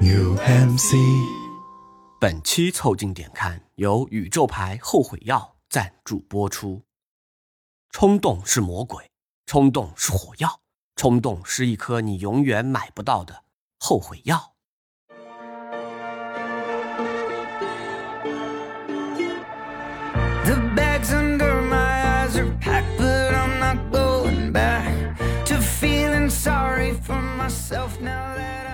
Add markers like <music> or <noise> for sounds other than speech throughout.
UMC。本期凑近点看由宇宙牌后悔药赞助播出。冲动是魔鬼，冲动是火药，冲动是一颗你永远买不到的后悔药。The bags under my eyes are packed, but I'm not going back to feeling sorry for myself now that I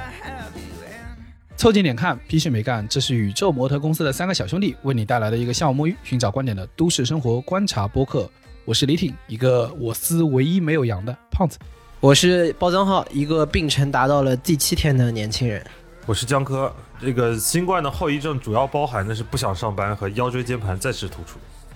凑近点看，屁事没干。这是宇宙模特公司的三个小兄弟为你带来的一个下午摸鱼、寻找观点的都市生活观察播客。我是李挺，一个我司唯一没有阳的胖子。我是包装浩，一个病程达到了第七天的年轻人。我是江科。这个新冠的后遗症主要包含的是不想上班和腰椎间盘再次突出。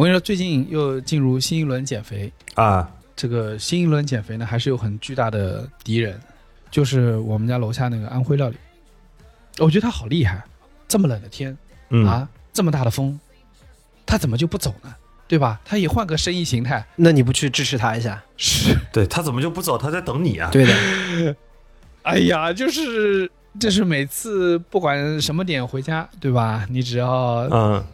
我跟你说，最近又进入新一轮减肥，啊，这个新一轮减肥呢，还是有很巨大的敌人，就是我们家楼下那个安徽料理。我觉得他好厉害，这么冷的天、嗯啊，这么大的风，他怎么就不走呢？对吧？他也换个生意形态，那你不去支持他一下？是，对他怎么就不走？他在等你啊。对的，哎呀，就是就是每次不管什么点回家，对吧？你只要嗯，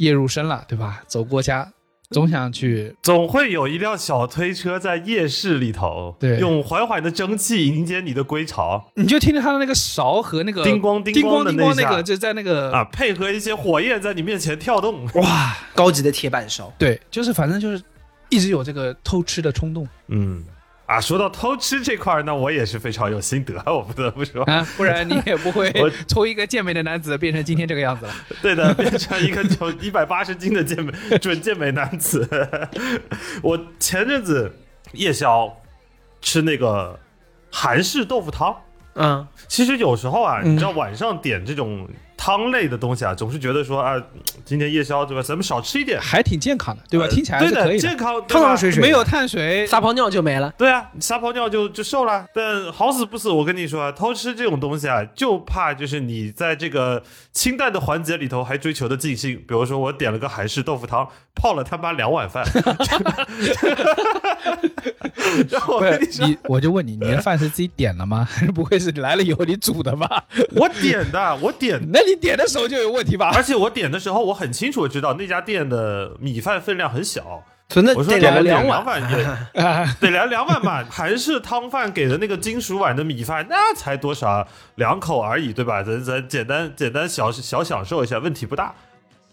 夜入深了，对吧？走过家，总想去总会有一辆小推车在夜市里头，对。用缓缓的蒸汽迎接你的归巢。你就听着他的那个勺和那个叮咣叮叮咣的那下叮咣那个，就在那个啊，配合一些火焰在你面前跳动。哇，高级的铁板烧。对，就是反正就是一直有这个偷吃的冲动。嗯，啊，说到偷吃这块儿，那我也是非常有心得，<laughs> 我不得不说。啊，不然你也不会我 <laughs> 从一个健美的男子变成今天这个样子了。<laughs> 对的，变成一个九一百八十斤的健美准健美男子。我前阵子夜宵吃那个韩式豆腐汤，嗯，其实有时候啊，嗯你知道晚上点这种汤类的东西啊，总是觉得说啊，今天夜宵对吧，咱们少吃一点，还挺健康的，对吧？听起来是可以的，健康，汤汤水水，没有碳水，撒泡尿就没了。对啊，你撒泡尿就就瘦了。但好死不死，我跟你说啊，偷吃这种东西啊，就怕就是你在这个清淡的环节里头还追求的尽兴。比如说，我点了个韩式豆腐汤，泡了他妈两碗饭。然后我跟你说，你，我就问你，你的饭是自己点的吗？还 <laughs> 是不会是来了以后你煮的吧？我点的，我点 <laughs> 那你点的时候就有问题吧？而且我点的时候，我很清楚地知道那家店的米饭分量很小。我说得两两碗。饭也得量两碗吧。<laughs> 韩式汤饭给的那个金属碗的米饭，那才多少两口而已，对吧？咱咱简单简单小小享受一下，问题不大。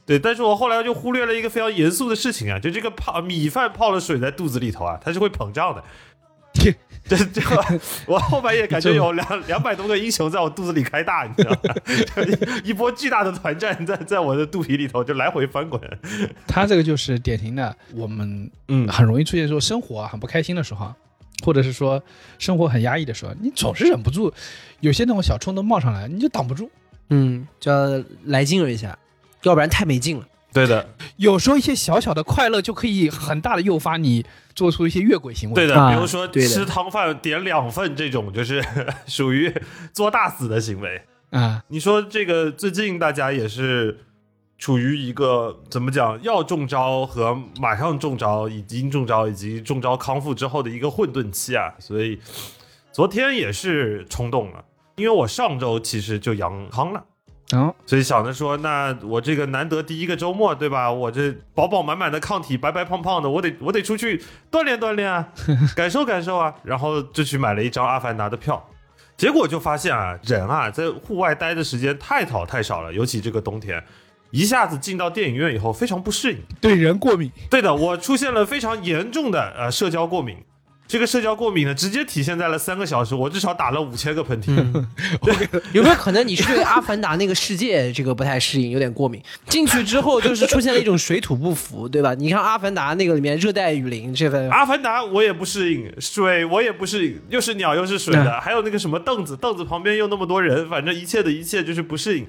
对，但是我后来就忽略了一个非常严肃的事情啊，就这个泡米饭泡了水在肚子里头啊，它是会膨胀的。<laughs> 这这，我后半夜感觉有两两百多个英雄在我肚子里开大，你知道吗？一 <laughs> 波巨大的团战在在我的肚皮里头就来回翻滚。<laughs> 他这个就是典型的，我们嗯很容易出现说生活啊很不开心的时候啊，或者是说生活很压抑的时候，你总是忍不住，有些那种小冲动冒上来，你就挡不住。嗯，就要来劲了一下，要不然太没劲了。对的，有时候一些小小的快乐就可以很大的诱发你做出一些越轨行为。对的，啊比如说吃汤饭点两份这种，就是属于做大死的行为。啊，你说这个最近大家也是处于一个怎么讲，要中招和马上中招、已经中招以及中招康复之后的一个混沌期啊，所以昨天也是冲动了，因为我上周其实就阳康了。然后所以想着说，那我这个难得第一个周末，对吧？我这饱饱满满的抗体，白白胖胖的，我得我得出去锻炼锻炼啊，<laughs> 感受感受啊。然后就去买了一张《阿凡达》的票，结果就发现啊，人啊在户外待的时间太少太少了，尤其这个冬天，一下子进到电影院以后非常不适应。对人过敏，对的，我出现了非常严重的呃社交过敏。这个社交过敏呢，直接体现在了三个小时，我至少打了五千个喷嚏。<laughs> <laughs> 有没有可能你是对《阿凡达》那个世界这个不太适应，有点过敏？进去之后就是出现了一种水土不服，对吧？你看《阿凡达》那个里面热带雨林这份，阿凡达我也不适应，水我也不适应，又是鸟又是水的，还有那个什么凳子，凳子旁边又那么多人，反正一切的一切就是不适应。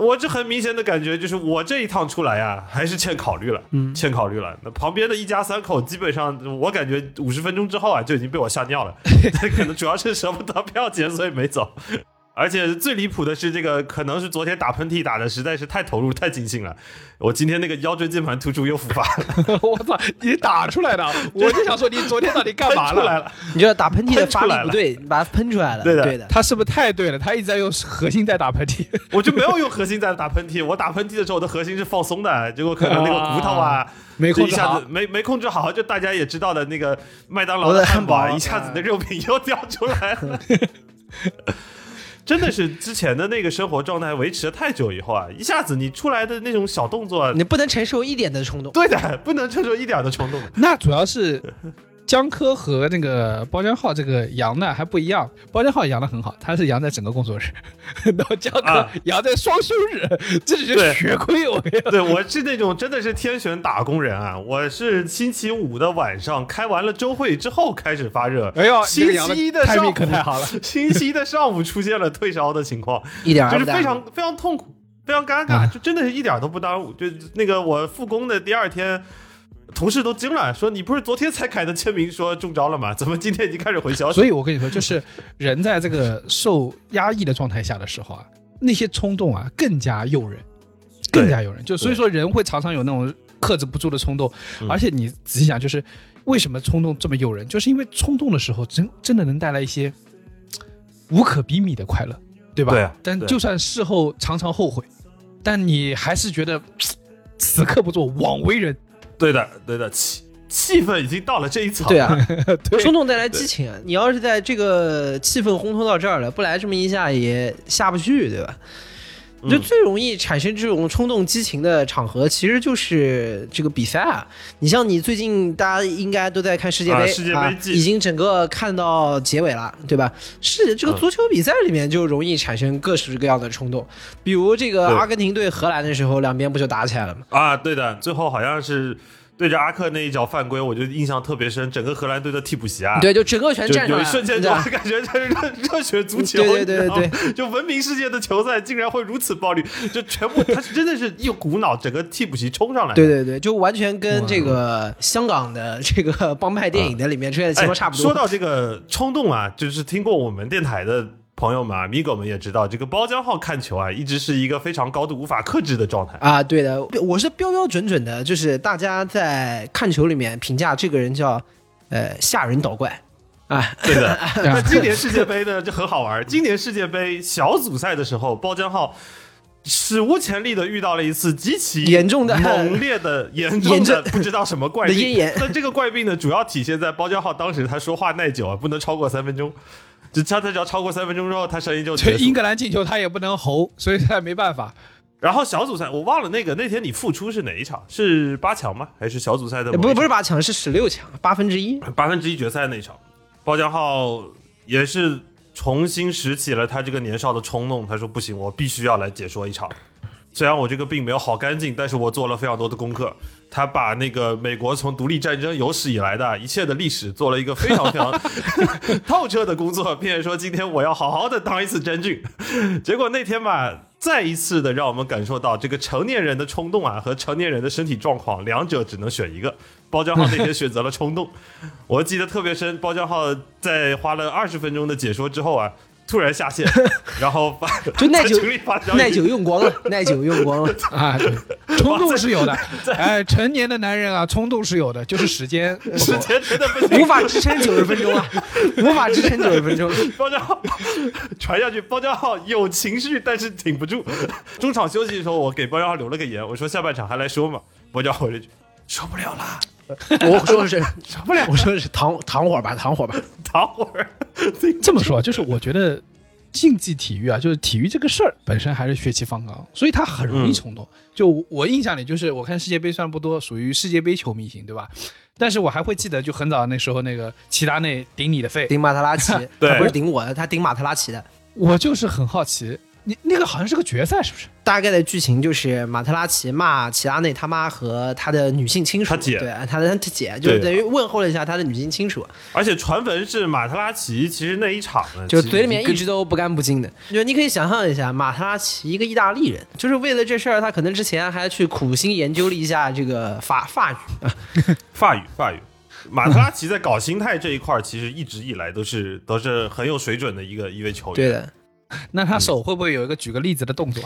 我这很明显的感觉就是，我这一趟出来呀，还是欠考虑了，嗯，欠考虑了。那旁边的一家三口，基本上我感觉五十分钟之后啊，就已经被我吓尿了。<laughs> 可能主要是舍不得票钱，所以没走。而且最离谱的是，这个可能是昨天打喷嚏打的实在是太投入、太尽兴了。我今天那个腰椎间盘突出又复发了。<laughs> 我操，你打出来的？<laughs> 我就想说，你昨天到底干嘛出来了？你知道打喷嚏的发力不对，你把它喷出来了。对的对的。他是不是太对了？他一直在用核心在打喷嚏。我就没有用核心在打喷嚏，我打喷嚏的时候，我的核心是放松的，结果可能那个骨头啊，没控制好一下子，没没控制好，就大家也知道的那个麦当劳的汉堡，一下子那肉饼又掉出来了。<laughs> 真的是之前的那个生活状态维持了太久以后啊，一下子你出来的那种小动作，你不能承受一点的冲动。对的，不能承受一点的冲动。那主要是江科和那个包江浩这个阳呢还不一样，包江浩阳的很好，他是阳在整个工作日，<laughs> 然后江科啊阳在双休日，<laughs> 这是对血亏我跟你讲对我是那种真的是天选打工人啊！我是星期五的晚上开完了周会之后开始发热，哎呦，星期一的上午可太好了。<laughs> 星期一的上午出现了退烧的情况，一点就是非常非常痛苦，非常尴尬，就真的是一点都不耽误。就那个我复工的第二天，同事都惊了，说你不是昨天才改的签名说中招了吗？<laughs> 怎么今天已经开始回消息？所以我跟你说，就是人在这个受压抑的状态下的时候啊，那些冲动啊更加诱人，更加诱人。就所以说，人会常常有那种克制不住的冲动，嗯而且你仔细想，就是为什么冲动这么诱人，就是因为冲动的时候真真的能带来一些无可比拟的快乐，对吧？对啊但就算事后常常后悔，但你还是觉得此刻不做枉为人。对的，对的，气气氛已经到了这一层。对啊，<laughs> 对冲动带来激情啊！你要是在这个气氛烘托到这儿了，不来这么一下也下不去，对吧？就嗯最容易产生这种冲动激情的场合，其实就是这个比赛啊。你像你最近大家应该都在看世界杯，啊世界杯季已经整个看到结尾了，对吧？是这个嗯足球比赛里面就容易产生各式各样的冲动，比如这个阿根廷对荷兰的时候，两边不就打起来了吗？啊，对的，最后好像是对着阿克那一脚犯规，我就印象特别深。整个荷兰队的替补席啊，对，就整个全就站上有一瞬间就感觉这是热热血足球，对对对对就闻名世界的球赛竟然会如此暴力，就全部他是真的是一股脑整个替补席冲上来，对对对，就完全跟这个香港的这个 <laughs> 帮派电影的里面出现的情况差不多。哎说到这个冲动啊，就是听过我们电台的朋友们啊，米狗们也知道，这个包浆号看球啊，一直是一个非常高度无法克制的状态。啊，对的，我是标标准准的，就是大家在看球里面评价这个人叫呃吓人捣怪啊，<laughs> 对的，<laughs> 那今年世界杯呢就很好玩。今年世界杯小组赛的时候，包浆号史无前例的遇到了一次极其严重的猛烈的、严重的 <laughs> 不知道什么怪病。那这个怪病呢，主要体现在包浆号当时他说话耐久啊，不能超过三分钟。就他他只要超过三分钟之后，他声音就对英格兰进球他也不能吼，所以他也没办法。然后小组赛我忘了那个那天你复出是哪一场？是八强吗？还是小组赛的不？不是八强，是十六强，八分之一。八分之一决赛那场，包江浩也是重新拾起了他这个年少的冲动。他说：“不行，我必须要来解说一场。虽然我这个病没有好干净，但是我做了非常多的功课。他把那个美国从独立战争有史以来的一切的历史做了一个非常非常 <laughs> 透彻的工作，并且说今天我要好好的当一次真菌。<laughs> 结果那天吧，再一次的让我们感受到这个成年人的冲动啊和成年人的身体状况，两者只能选一个。包浆浩那天选择了冲动，<laughs> 我记得特别深。包浆浩在花了二十分钟的解说之后啊，突然下线，<laughs> 然后把就耐久耐久用光了，<laughs> 耐久用光了。啊，对，冲动是有的，<laughs> 哎，成年的男人啊，冲动是有的，就是时间时。间真的不行无。法支撑九十分钟啊，无法支撑九十分钟。包浆浩传下去，包浆浩有情绪，但是挺不住。中场休息的时候，我给包浆浩留了个言，我说下半场还来说嘛。包浆浩回了一句：“受不了啦，<laughs> 我说的是受不了，我说的是躺躺会儿吧，躺会儿吧。<laughs> 躺会儿。”这么说，就是我觉得竞技体育啊，就是体育这个事儿本身还是血气方刚，所以他很容易嗯冲动。就我印象里，就是我看世界杯虽然不多，属于世界杯球迷型，对吧？但是我还会记得，就很早那时候那个齐达内顶你的肺，顶马特拉齐，<laughs> 对他不是顶我的，他顶马特拉齐的。我就是很好奇，你那个好像是个决赛，是不是？大概的剧情就是马特拉齐骂齐拉内他妈和他的女性亲属，他姐对，他的他姐，就等于问候了一下他的女性亲属，而且传闻是马特拉齐，其实那一场呢，就嘴里面一直都不干不净的。就你可以想象一下，马特拉齐一个意大利人，就是为了这事儿，他可能之前还去苦心研究了一下这个法法语啊，法语 <laughs> 法语。马特拉齐在搞心态这一块，其实一直以来都是都是很有水准的一个一位球员。对的，<laughs> 那他手会不会有一个举个例子的动作？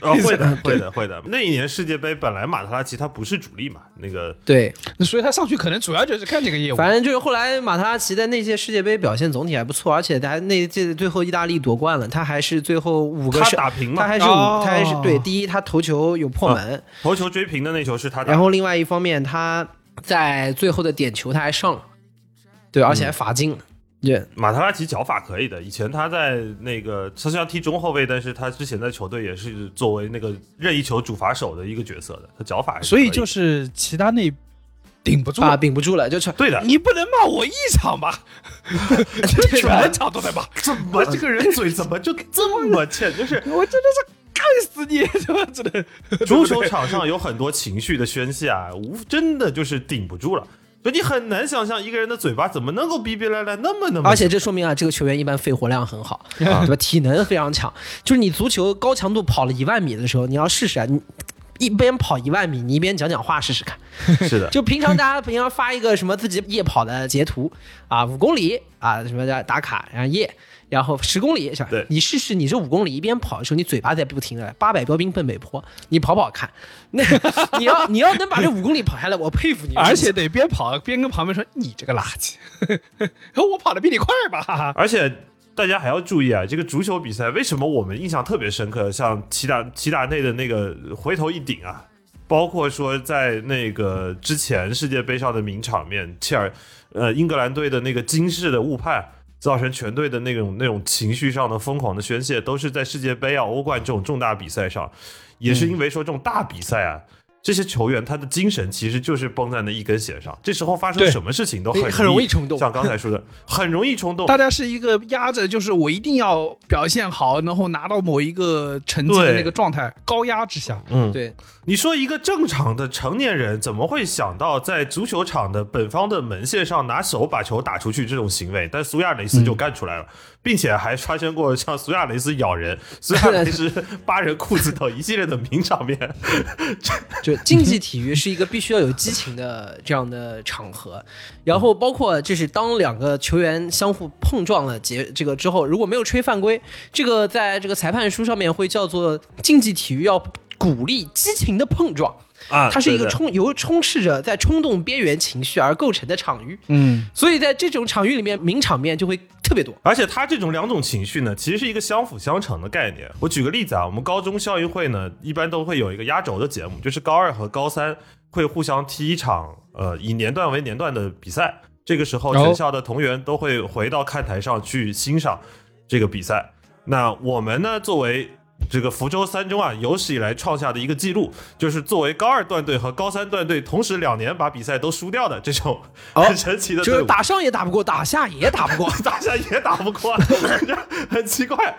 呃，<laughs> 会的，<laughs> 会的，会的。那一年世界杯本来马特拉齐他不是主力嘛，那个对，所以他上去可能主要就是看这个业务。反正就是后来马特拉齐在那届世界杯表现总体还不错，而且他那届最后意大利夺冠了，他还是最后五个他打平嘛他还是五，哦他还是对第一，他头球有破门，头球追平的那球是他。然后另外一方面他在最后的点球他还上了，对，而且还罚进了，对。马特拉齐脚法可以的，以前他在那个他虽然踢中后卫，但是他之前在球队也是作为那个任意球主罚手的一个角色的，他脚法还是可以所以就是齐达内顶不住啊，了。顶不住了，就是对的。你不能骂我一场吧？<laughs> 全场都在骂，怎么这个人嘴怎么就这么欠？就是 <laughs> 我真的是干死你，怎么只能足球场上有很多情绪的宣泄啊，无真的就是顶不住了。就你很难想象一个人的嘴巴怎么能够逼逼赖赖那么那么，而且这说明啊，这个球员一般肺活量很好，<laughs> 对吧？体能非常强。就是你足球高强度跑了一万米的时候，你要试试啊，你一边跑一万米，你一边讲讲话试试看。<laughs> 是的，就平常大家平常发一个什么自己夜跑的截图啊，五公里啊，什么叫打卡，然后夜。然后十公里是吧对？你试试，你这五公里一边跑的时候，你嘴巴在不停的八百标兵奔北坡，你跑跑看。那 <laughs> 你要你要能把这五公里跑下来，我佩服你。而且得边跑边跟旁边说：“你这个垃圾，<laughs> 我跑的比你快吧 <laughs> 而且大家还要注意啊，这个足球比赛为什么我们印象特别深刻？像齐达齐达内的那个回头一顶啊，包括说在那个之前世界杯上的名场面，切尔呃英格兰队的那个惊世的误判。造成全队的那种那种情绪上的疯狂的宣泄，都是在世界杯啊、欧冠这种重大比赛上，也是因为说这种大比赛啊，这些球员他的精神其实就是绷在那一根弦上，这时候发生什么事情都很很容易冲动像刚才说的，<laughs> 很容易冲！”动。大家是一个压着，就是我一定要表现好，然后拿到某一个成绩的那个状态，高压之下，嗯，对，你说一个正常的成年人怎么会想到在足球场的本方的门线上拿手把球打出去这种行为？但苏亚雷斯就干出来了，并且还发生过像苏亚雷斯咬人、<laughs> 苏亚雷斯扒人裤子等一系列的名场面。<laughs> 就竞技体育是一个必须要有激情的这样的场合，然后包括就是当两个球员相互碰撞了结这个之后，如果没有吹犯规，这个在这个裁判书上面会叫做竞技体育要鼓励激情的碰撞。啊它是一个充由充斥着在冲动边缘情绪而构成的场域，嗯，所以在这种场域里面，名场面就会特别多。而且它这种两种情绪呢，其实是一个相辅相成的概念。我举个例子啊，我们高中校运会呢，一般都会有一个压轴的节目，就是高二和高三会互相踢一场呃以年段为年段的比赛。这个时候，哦全校的同源都会回到看台上去欣赏这个比赛。那我们呢，作为这个福州三中啊，有史以来创下的一个记录，就是作为高二段队和高三段队同时两年把比赛都输掉的这种很神奇的。就是打上也打不过，打下也打不过。<laughs> 打下也打不过，<laughs> 很奇怪。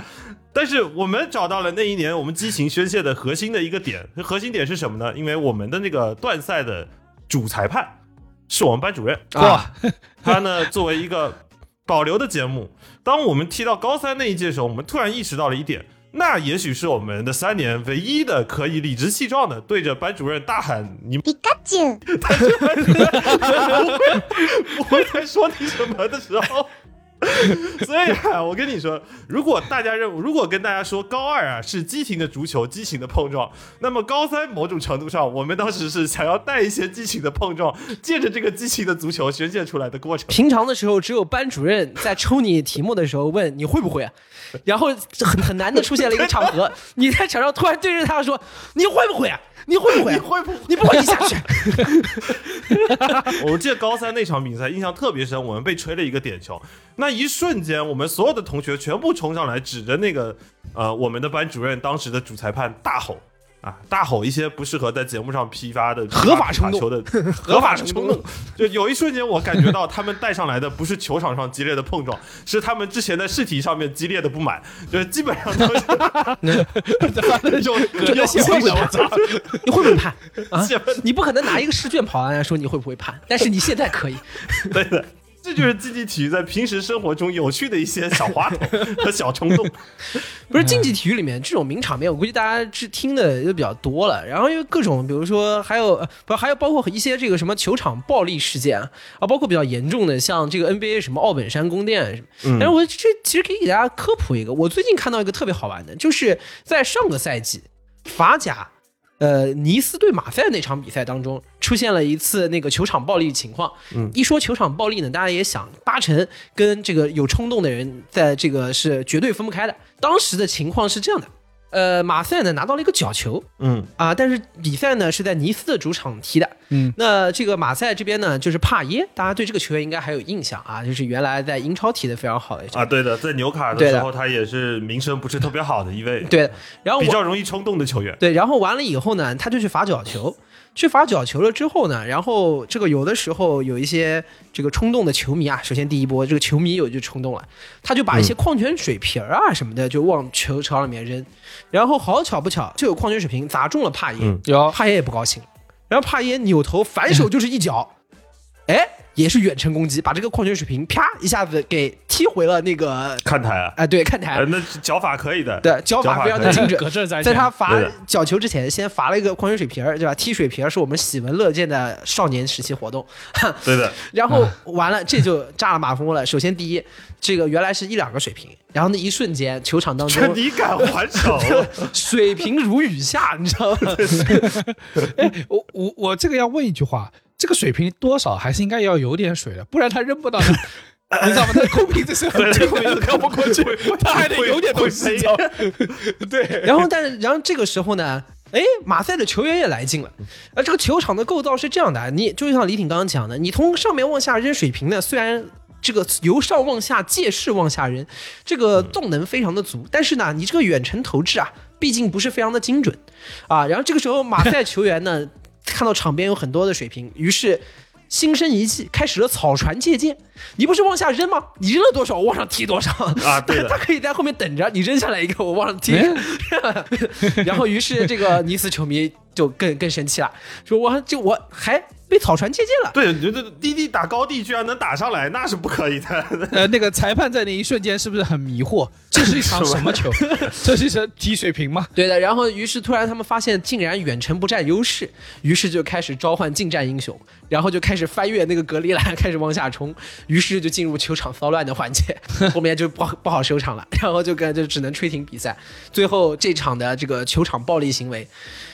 但是我们找到了那一年我们激情宣泄的核心的一个点，核心点是什么呢？因为我们的那个断赛的主裁判是我们班主任，啊，他呢作为一个保留的节目，当我们踢到高三那一届的时候，我们突然意识到了一点。那也许是我们的三年唯一的可以理直气壮的对着班主任大喊：“你ピカチュウ。<laughs> 不会再说你什么的时候。 <laughs> 所以啊，我跟你说，如果大家认为，如果跟大家说高二啊是激情的足球、激情的碰撞，那么高三某种程度上，我们当时是想要带一些激情的碰撞，借着这个激情的足球宣泄出来的过程。平常的时候，只有班主任在抽你题目的时候问你会不会啊，然后很很难的出现了一个场合，<laughs> 你在场上突然对着他说你会不会啊？你会不会、啊？你会不会你不会，你下去。<laughs> 我记得高三那场比赛印象特别深，我们被吹了一个点球。那那一瞬间，我们所有的同学全部冲上来，指着那个呃我们的班主任当时的主裁判大吼啊，大吼一些不适合在节目上批发的合法球的 <laughs> 合法冲动。就有一瞬间，我感觉到他们带上来的不是球场上激烈的碰撞，<laughs> 是他们之前在试题上面激烈的不满，就是基本上都是有有有写会不会判？你会不会判？你不可能拿一个试卷跑来说你会不会判，但是你现在可以。<laughs> 对的。这就是竞技体育在平时生活中有趣的一些小花头和小冲动。<laughs> 不是竞技体育里面这种名场面，我估计大家是听的就比较多了。然后因为各种，比如说还有呃不还有包括一些这个什么球场暴力事件啊，啊包括比较严重的，像这个 NBA 什么奥本山宫殿什么。嗯但是我这其实可以给大家科普一个，我最近看到一个特别好玩的，就是在上个赛季法甲。呃，尼斯对马赛那场比赛当中出现了一次那个球场暴力情况。嗯，一说球场暴力呢，大家也想八成跟这个有冲动的人在这个是绝对分不开的。当时的情况是这样的，呃，马赛呢拿到了一个角球嗯啊，但是比赛呢是在尼斯的主场踢的。嗯，那这个马赛这边呢就是帕耶，大家对这个球员应该还有印象啊，就是原来在英超踢的非常好的这个啊，对的，在纽卡的时候，他也是名声不是特别好的一位，对，然后比较容易冲动的球员。对，然后完了以后呢，他就去罚角球。去罚角球了之后呢，然后这个有的时候有一些这个冲动的球迷啊，首先第一波这个球迷有就冲动了，他就把一些矿泉水瓶儿啊什么的就往球场里面扔，然后好巧不巧，就有矿泉水瓶砸中了帕耶，嗯。有。帕耶也不高兴，然后帕耶扭头反手就是一脚，哎，也是远程攻击，把这个矿泉水瓶啪一下子给踢回了那个看台啊，哎对看台呃，，那脚法可以的，对脚法非常的可以精准，<laughs> 在在他罚角球之前，先罚了一个矿泉水瓶儿，对吧？踢水瓶儿是我们喜闻乐见的少年时期活动。对的，<laughs> 然后完了，这就炸了马蜂窝了。首先第一，这个原来是一两个水瓶，然后那一瞬间，球场当中你敢还手？<laughs> 水平如雨下，你知道吗？哎，我我我这个要问一句话，这个水平多少还是应该要有点水的，不然他扔不到那。<laughs> 你知道吗？那空瓶子是很对空瓶子靠不过去，他还得有点东西？对，然后，但是，然后这个时候呢，哎，马赛的球员也来劲了。呃，这个球场的构造是这样的，你就像李挺刚刚讲的，你从上面往下扔水瓶呢，虽然这个由上往下借势往下扔，这个动能非常的足，但是呢，你这个远程投掷啊，毕竟不是非常的精准啊。然后这个时候，马赛球员呢，看到场边有很多的水瓶，于是。心生一计，开始了草船借箭。你不是往下扔吗？你扔了多少，我往上踢多少。啊对 <laughs> 他可以在后面等着，你扔下来一个，我往上踢。<laughs> 然后，于是这个尼斯球迷就更更生气了，说我就我还被草船借箭了。对，你觉得滴滴打高地居然能打上来，那是不可以的。<laughs> 呃，那个裁判在那一瞬间是不是很迷惑？<laughs> 这是一场什么球？<laughs> 这是一场踢水平吗？对的，然后于是突然他们发现竟然远程不占优势，于是就开始召唤近战英雄，然后就开始翻越那个隔离栏，开始往下冲，于是就进入球场骚乱的环节，后面就不好不好收场了，然后就跟就只能吹停比赛。最后这场的这个球场暴力行为，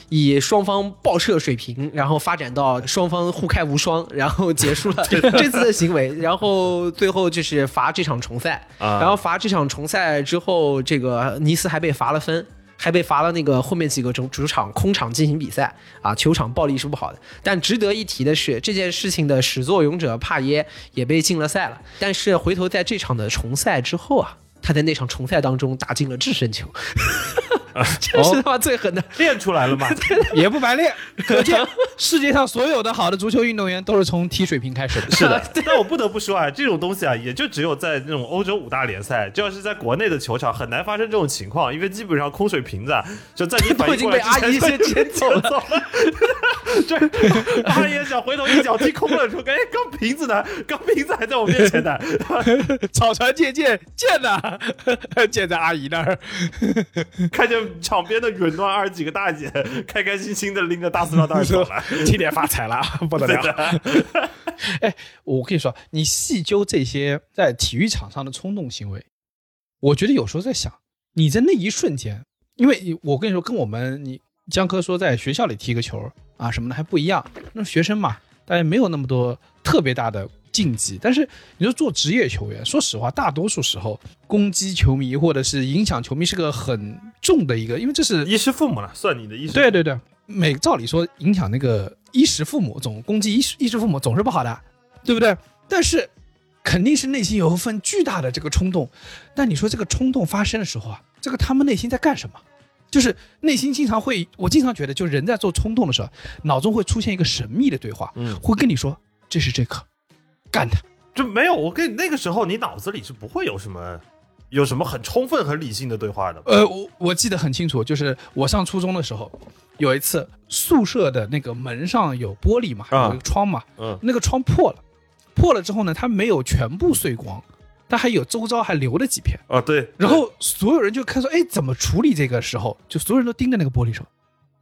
以双方爆射水平，然后发展到双方互开无双，然后结束了 <laughs> 这次的行为，然后最后就是罚这场重赛，啊然后罚这场重赛之后，这个尼斯还被罚了分。还被罚了那个后面几个主主场空场进行比赛啊，球场暴力是不好的。但值得一提的是，这件事情的始作俑者帕耶也被禁了赛了。但是回头在这场的重赛之后啊，他在那场重赛当中打进了制胜球，这是他妈最狠的。练出来了嘛？<laughs> 也不白练，<laughs> 可见世界上所有的好的足球运动员都是从踢水平开始的。是的，<laughs> 但我不得不说啊，这种东西啊，也就只有在那种欧洲五大联赛，就要是在国内的球场，很难发生这种情况，因为基本上空水瓶子啊，就在你反应过来之前已经被阿姨先捡走了了。这阿姨想回头一脚踢空了，说：“哎，刚瓶子呢？刚瓶子还在我面前呢。草船借箭，箭呢？箭在阿姨那儿。”看见 <laughs> 场边的远端二十几个大姐 <laughs> 开开心心的拎着大塑料袋走了。<laughs> 今年发财了，不得了！哎，我跟你说，你细究这些在体育场上的冲动行为，我觉得有时候在想，你在那一瞬间，因为我跟你说，跟我们你江科说在学校里踢个球啊什么的还不一样，那学生嘛，大家没有那么多特别大的禁忌。但是你说做职业球员，说实话，大多数时候攻击球迷或者是影响球迷是个很重的一个，因为这是衣食父母了，算你的衣食。对对对，每照理说影响那个衣食父母，总攻击衣食衣食父母总是不好的，对不对？但是肯定是内心有一份巨大的这个冲动。但你说这个冲动发生的时候啊，这个他们内心在干什么？就是内心经常会，我经常觉得，就人在做冲动的时候，脑中会出现一个神秘的对话，嗯会跟你说这是这个，干他。就没有。我跟你那个时候，你脑子里是不会有什么有什么很充分、很理性的对话的。呃，我我记得很清楚，就是我上初中的时候，有一次宿舍的那个门上有玻璃嘛，啊有一个窗嘛，嗯那个窗破了，破了之后呢，它没有全部碎光，它还有周遭还留了几片。啊，对。然后所有人就看说，哎，怎么处理这个时候，就所有人都盯着那个玻璃说，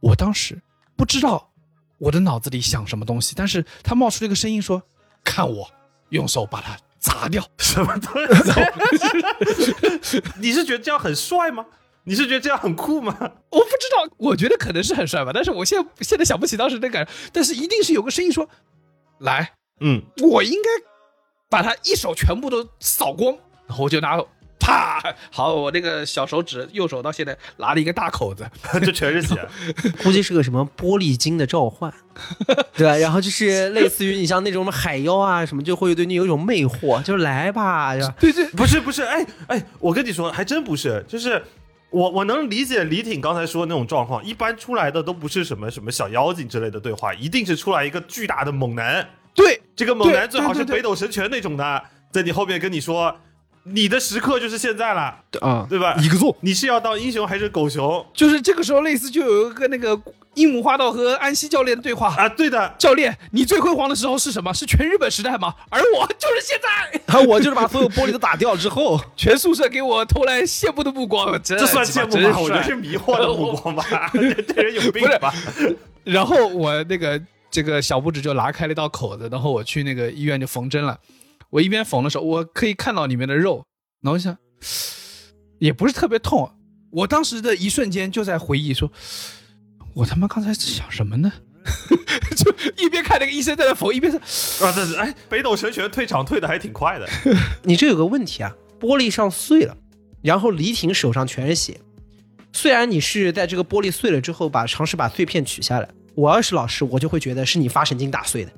我当时不知道我的脑子里想什么东西，但是他冒出了一个声音说，看我用手把它砸掉。<laughs> 什么东西？<laughs> 你是觉得这样很帅吗？你是觉得这样很酷吗？我不知道，我觉得可能是很帅吧，但是我现在现在想不起当时的感觉，但是一定是有个声音说，来，嗯，我应该把它一手全部都扫光，然后我就拿啪，好，我那个小手指右手到现在拉了一个大口子，<laughs> 这全是血。<laughs> 估计是个什么玻璃精的召唤，<laughs> 对吧？然后就是类似于你像那种什么海妖啊什么，就会对你有一种魅惑，就来吧？对对，不是不是，哎哎，我跟你说，还真不是，就是我我能理解李挺刚才说的那种状况，一般出来的都不是什么什么小妖精之类的对话，一定是出来一个巨大的猛男，对，这个猛男最好是北斗神拳那种的，在你后面跟你说，你的时刻就是现在了，啊，对吧？一个做，你是要当英雄还是狗熊就是这个时候类似就有一个那个樱木花道和安西教练的对话。啊？对的，教练，你最辉煌的时候是什么？是全日本时代吗？而我就是现在，<laughs> 然后我就是把所有玻璃都打掉之后，<laughs> 全宿舍给我投来羡慕的目光，这这算羡慕吗？我觉得是迷惑的目光吧，<laughs> 这人有病吧？然后我那个这个小拇指就拉开了一道口子，然后我去那个医院就缝针了。我一边缝的时候，我可以看到里面的肉，然后我想，也不是特别痛。我当时的一瞬间就在回忆说，我他妈刚才在想什么呢？<laughs> 就一边看那个医生在那缝，一边说啊，这是哎，北斗神拳退场退的还挺快的。<laughs> 你这有个问题啊，玻璃上碎了，然后李挺手上全是血。虽然你是在这个玻璃碎了之后把尝试把碎片取下来，我要是老师，我就会觉得是你发神经打碎的。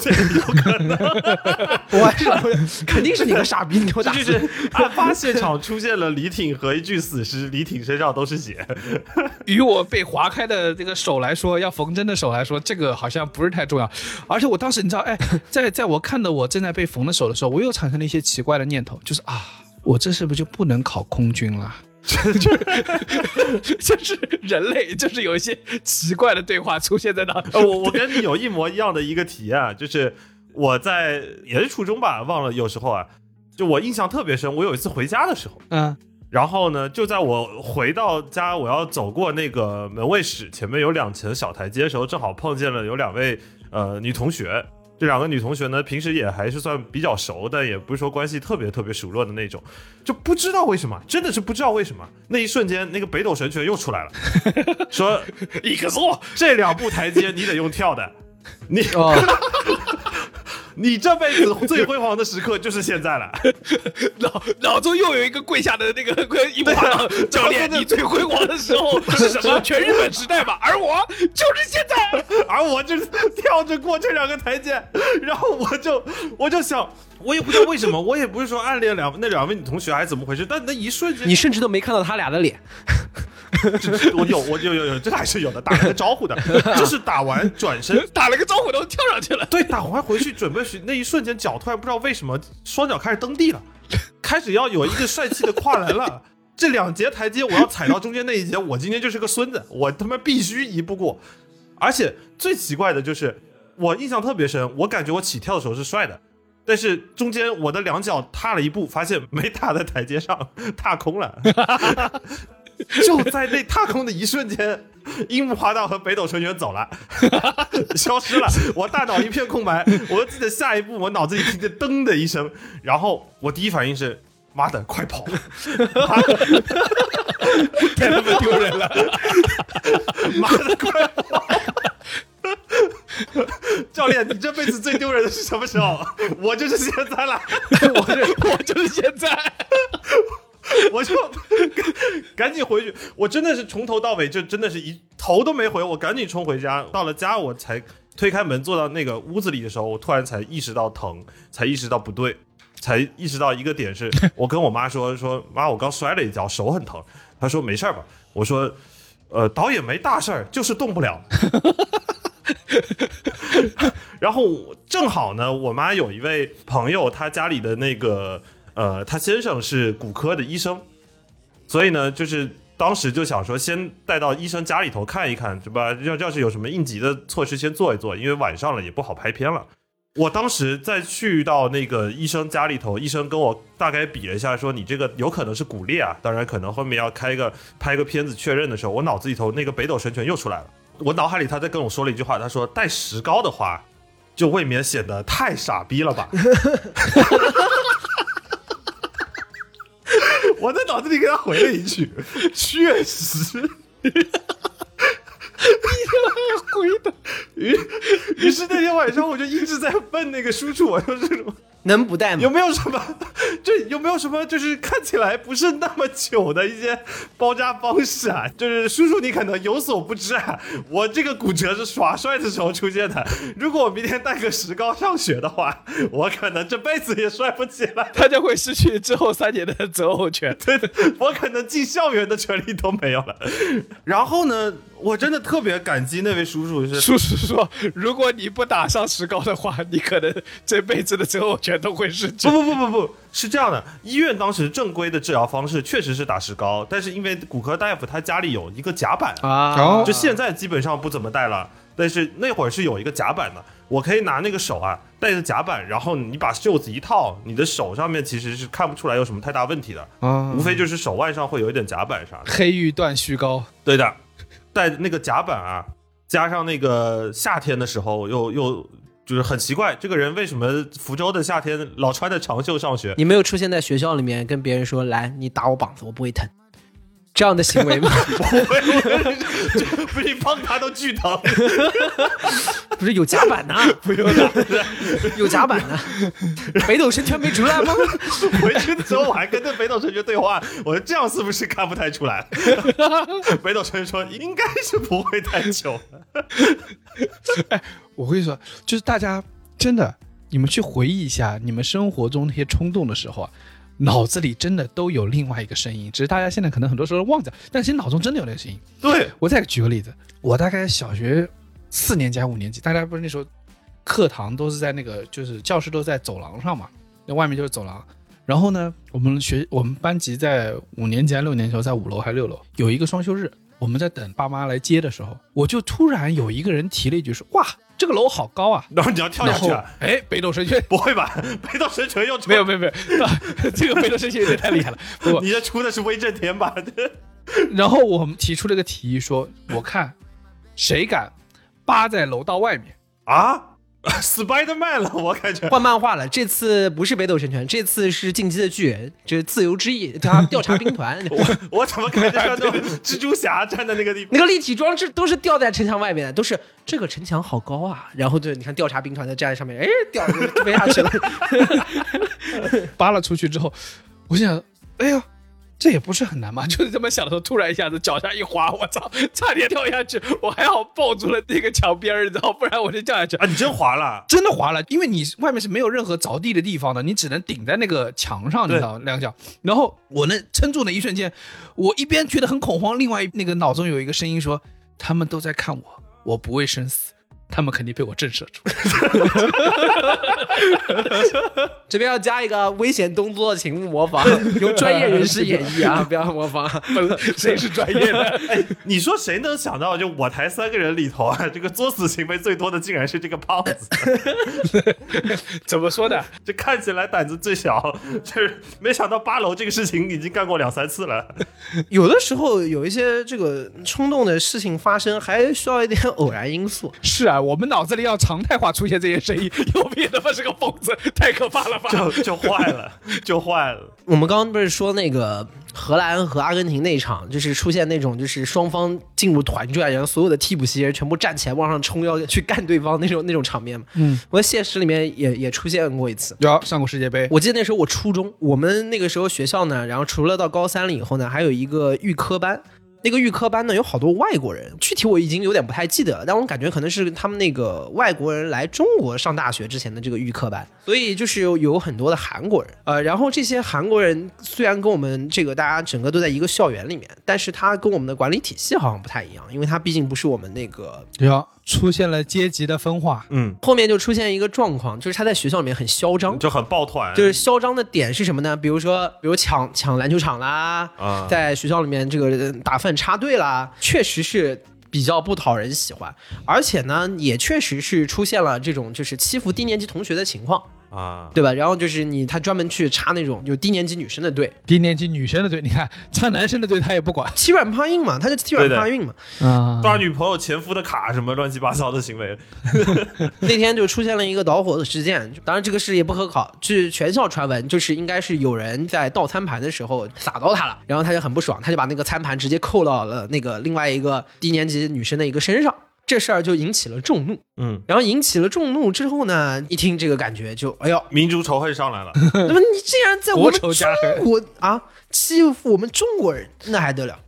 这有可能，<laughs> 我还是，肯定是你个傻逼，你给我就是案发现场出现了李挺和一具死尸，李挺身上都是血。<laughs> 与我被划开的这个手来说，要缝针的手来说，这个好像不是太重要。而且我当时你知道，哎，在在我看到我正在被缝的手的时候，我又产生了一些奇怪的念头，就是啊，我这是不是就不能考空军了？<laughs> 就是就是人类就是有一些奇怪的对话出现在那。呃，我我跟你有一模一样的一个体验啊，就是我在也是初中吧，忘了，有时候啊，就我印象特别深。我有一次回家的时候，嗯然后呢，就在我回到家，我要走过那个门卫室前面有两层小台阶的时候，正好碰见了有两位呃女同学。这两个女同学呢，平时也还是算比较熟，但也不是说关系特别特别熟络的那种。就不知道为什么，真的是不知道为什么，那一瞬间，那个北斗神拳又出来了，<laughs> 说一个错，<laughs> 这两步台阶你得用跳的，你哦，<laughs> 你这辈子最辉煌的时刻就是现在了。<laughs> 脑脑中又有一个跪下的那个樱木花道教练，你最辉煌的时候 <laughs> 是什么？全日本时代吧，<laughs> 而我就是现在。而我就是跳着过这两个台阶，然后我就我就想，我也不知道为什么，我也不是说暗恋两那两位女同学还是怎么回事，但那一瞬间，你甚至都没看到他俩的脸。<laughs> 我有我有有有，这个还是有的，打了个招呼的，就是打完转身。<laughs> 打了个招呼，然后跳上去了。对，打完回去准备去，那一瞬间脚突然不知道为什么双脚开始蹬地了，开始要有一个帅气的跨栏了。这两节台阶我要踩到中间那一节，我今天就是个孙子，我他妈必须一步过。而且最奇怪的就是，我印象特别深，我感觉我起跳的时候是帅的，但是中间我的两脚踏了一步，发现没踏在台阶上，踏空了。<laughs> <laughs> 就在那踏空的一瞬间，樱木花道和北斗神拳走了，<laughs> 消失了，我大脑一片空白。我记得下一步，我脑子里听见噔的一声，然后我第一反应是：妈的，快跑！<laughs> 太他妈丢人了！妈的，快跑！教练，你这辈子最丢人的是什么时候？我就是现在了，我就我就是现在。<laughs> 我就赶紧回去。我真的是从头到尾就真的是一头都没回，我赶紧冲回家。到了家我才推开门坐到那个屋子里的时候，我突然才意识到疼，才意识到不对，才意识到一个点是，我跟我妈说说妈，我刚摔了一跤，手很疼。她说没事儿吧？我说，呃，导演没大事儿，就是动不了。<laughs> 然后正好呢，我妈有一位朋友，她家里的那个呃，他先生是骨科的医生，所以呢，就是当时就想说，先带到医生家里头看一看，是吧？要要是有什么应急的措施，先做一做，因为晚上了也不好拍片了。我当时在去到那个医生家里头，医生跟我大概比了一下，说你这个有可能是骨裂啊，当然可能后面要开一个拍个片子确认的时候，我脑子里头那个北斗神拳又出来了。我脑海里他在跟我说了一句话，他说带石膏的话，就未免显得太傻逼了吧。我在脑子里给他回了一句：“确实。<laughs> ”回的。于于是那天晚上我就一直在问那个叔叔，我说这种能不带吗？有没有什么，<laughs> 就有没有什么就是看起来不是那么久的一些包扎方式啊？<laughs> 就是叔叔你可能有所不知啊，我这个骨折是耍帅的时候出现的。如果我明天带个石膏上学的话，我可能这辈子也帅不起来。他就会失去之后三年的择偶权。<laughs> 对的，我可能进校园的权利都没有了。然后呢，我真的特别感激那位叔叔，是叔叔说，如果你不打上石膏的话，你可能这辈子的择偶权都会失去不。不不不不是这样的，医院当时正规的治疗方式确实是打石膏，但是因为骨科大夫他家里有一个夹板，啊，哦就现在基本上不怎么戴了，但是那会儿是有一个夹板的，我可以拿那个手啊带着夹板，然后你把袖子一套，你的手上面其实是看不出来有什么太大问题的，啊无非就是手腕上会有一点夹板啥的。黑玉断续膏，对的，带那个夹板啊，加上那个夏天的时候又又就是很奇怪，这个人为什么福州的夏天老穿着长袖上学？你没有出现在学校里面跟别人说，来，你打我膀子，我不会疼，这样的行为吗？<laughs> 不会，就不是碰他都巨疼。不是有夹板呢、不用的，有夹板呢、北斗神拳没出来吗？<laughs> 回去的时候我还跟那北斗神拳对话，我说这样是不是看不太出来？<laughs> 北斗神拳说应该是不会太久的。我跟你说，就是大家真的，你们去回忆一下你们生活中那些冲动的时候啊，脑子里真的都有另外一个声音，只是大家现在可能很多时候忘记了，但其实脑中真的有那个声音。对，我再举个例子，我大概小学四年级还五年级，大家不是那时候课堂都是在那个就是教室都在走廊上嘛，那外面就是走廊。然后呢，我们学我们班级在五年级还六年级的时候在五楼还是六楼，有一个双休日，我们在等爸妈来接的时候，我就突然有一个人提了一句说：“哇，这个楼好高啊然后你要！”跳下去啊？哎，北斗神拳 <laughs> 不会吧？<laughs> 北斗神拳又出没有没有没有，<laughs> 这个北斗神拳有点太厉害了。不过你这出的是威震天吧？然后我们提出了个提议说，我看谁敢扒在楼道外面。啊 <laughs> Spider Man 了，我感觉。换漫画了，这次不是北斗神拳，这次是进击的巨人，这自由之翼，他调查兵团。我我怎么感觉像那种蜘蛛侠站在那个地方？<laughs> 那个立体装置都是吊在城墙外面的，都是这个城墙好高啊。然后就你看调查兵团的站在上面，哎，掉就飞下去了。<laughs> 扒拉出去之后，我想，哎呀，这也不是很难嘛，<laughs> 就是这么想的时候，突然一下子脚下一滑，我操，差点掉下去，我还好抱住了那个墙边儿，你知道，不然我就掉下去。啊，你真滑了。真的滑了，因为你外面是没有任何着地的地方的，你只能顶在那个墙上，你知道，两个脚。然后我那撑住那一瞬间，我一边觉得很恐慌，另外那个脑中有一个声音说：“他们都在看我，我不畏生死，他们肯定被我震慑住。<laughs> 这边要加一个危险动作，请勿模仿，<laughs> 由专业人士演绎啊，<laughs> 不要模仿。谁是专业的？你说谁能想到，就我台三个人里头啊，这个作死行为最多的竟然是这个胖子，怎么说的？这看起来胆子最小，就是没想到八楼这个事情已经干过两三次了。有的时候有一些这个冲动的事情发生，还需要一点偶然因素。是啊，我们脑子里要常态化出现这些声音，右边他妈是个疯子，太可怕了吧？就就坏了，<laughs> 就坏了。我们刚刚不是说那个荷兰和阿根廷那一场，就是出现那种就是双方进入团战，然后所有的替补席人全部站起来往上冲，要去干对方那种那种场面嘛。嗯，我在现实里面也也出现过一次。有上过世界杯，我记得那时候我初中，我们那个时候学校呢，然后除了到高三了以后呢，还有一个预科班。那个预科班呢有好多外国人，具体我已经有点不太记得了，但我感觉可能是他们那个外国人来中国上大学之前的这个预科班，所以就是有有很多的韩国人，呃，然后这些韩国人虽然跟我们这个大家整个都在一个校园里面，但是他跟我们的管理体系好像不太一样，因为他毕竟不是我们那个对啊，出现了阶级的分化。嗯，后面就出现一个状况，就是他在学校里面很嚣张，就很抱团，就是嚣张的点是什么呢？比如说，比如抢抢篮球场啦，啊，在学校里面这个呃打饭插队啦，确实是比较不讨人喜欢，而且呢，也确实是出现了这种就是欺负低年级同学的情况，啊，对吧？然后就是你他专门去插那种就低年级女生的队，低年级女生的队，你看插男生的队他也不管欺软怕硬嘛，他就欺软怕硬嘛。啊抓女朋友前夫的卡什么乱七八糟的行为，<laughs> 那天就出现了一个导火的事件，当然这个事也不可考，据全校传闻，就是应该是有人在倒餐盘的时候撒到他了，然后他就很不爽，他就把那个餐盘直接扣到了那个另外一个低年级女生的一个身上。这事儿就引起了众怒，嗯，然后引起了众怒之后呢，一听这个感觉就，哎呦，民族仇恨上来了，<laughs> <laughs> 那么你竟然在我国们仇家恨。中国啊欺负我们中国人，那还得了？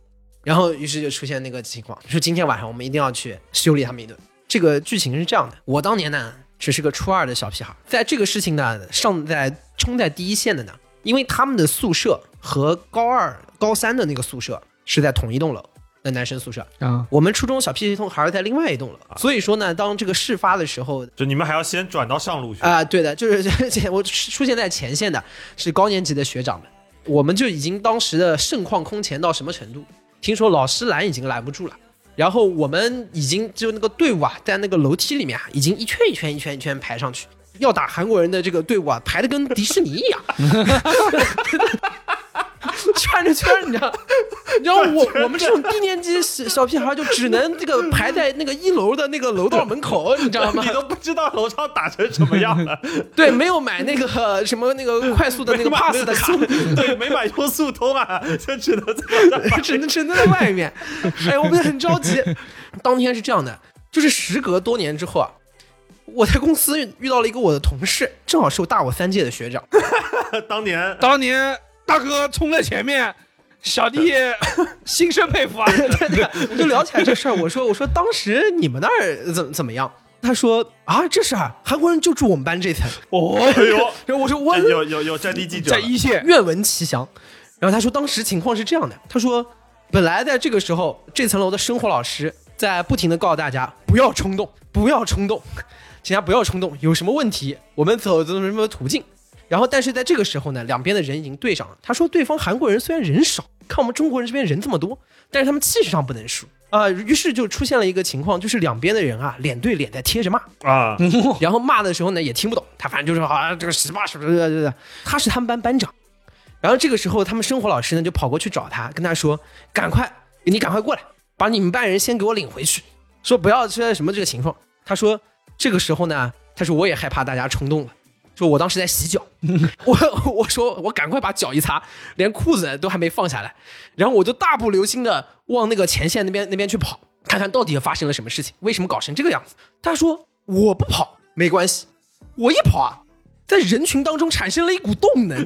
然后于是就出现那个情况，说今天晚上我们一定要去修理他们一顿。这个剧情是这样的：我当年呢只是个初二的小屁孩，在这个事情呢上在冲在第一线的呢，因为他们的宿舍和高二、高三的那个宿舍是在同一栋楼的男生宿舍，啊，我们初中小屁孩儿在另外一栋楼，所以说呢，当这个事发的时候，就你们还要先转到上路去，啊、对的，就是 <laughs> 这我出现在前线的是高年级的学长们，我们就已经当时的盛况空前到什么程度？听说老师拦已经拦不住了，然后我们已经就那个队伍啊，在那个楼梯里面啊，已经一圈一圈一圈一圈排上去，要打韩国人的这个队伍啊，排的跟迪士尼一样。<laughs> <laughs> 转着圈，你知道？<laughs> 然后我我们这种低年级小小屁孩就只能这个排在那个一楼的那个楼道门口，<laughs> 你知道吗你？都不知道楼上打成什么样了，对，没有买那个什么那个快速的那个 pass 的卡，对，没买优速通啊，就只能只能只能在外面。哎，我们很着急。当天是这样的，就是时隔多年之后啊，我在公司遇到了一个我的同事，正好是我大我三届的学长。当年当年大哥冲在前面，小弟 <laughs> 心生佩服啊！就聊起来这事儿，我说我说当时你们那儿怎怎么样？他说啊，这事儿韩国人就住我们班这层。哦，哎呦，<laughs> 然后我说我有有有战地记者在一线，愿闻其详。然后他说当时情况是这样的，他说本来在这个时候，这层楼的生活老师在不停的告诉大家不要冲动，不要冲动，请大家不要冲动，有什么问题我们走什么什么途径。然后但是在这个时候呢，两边的人已经对上了。他说对方韩国人虽然人少，看我们中国人这边人这么多，但是他们气势上不能输。啊、于是就出现了一个情况，就是两边的人啊，脸对脸在贴着骂，啊，<laughs> 然后骂的时候呢也听不懂，他反正就是啊这个什么什么的，对对，他是他们班班长。然后这个时候，他们生活老师呢就跑过去找他，跟他说：“赶快，你赶快过来，把你们班人先给我领回去。”说不要出现什么这个情况。他说这个时候呢，他说我也害怕大家冲动了。说我当时在洗脚，<laughs> 我我说我赶快把脚一擦，连裤子都还没放下来，然后我就大步流星的往那个前线那边那边去跑，看看到底发生了什么事情，为什么搞成这个样子。他说我不跑没关系，我一跑啊，在人群当中产生了一股动能，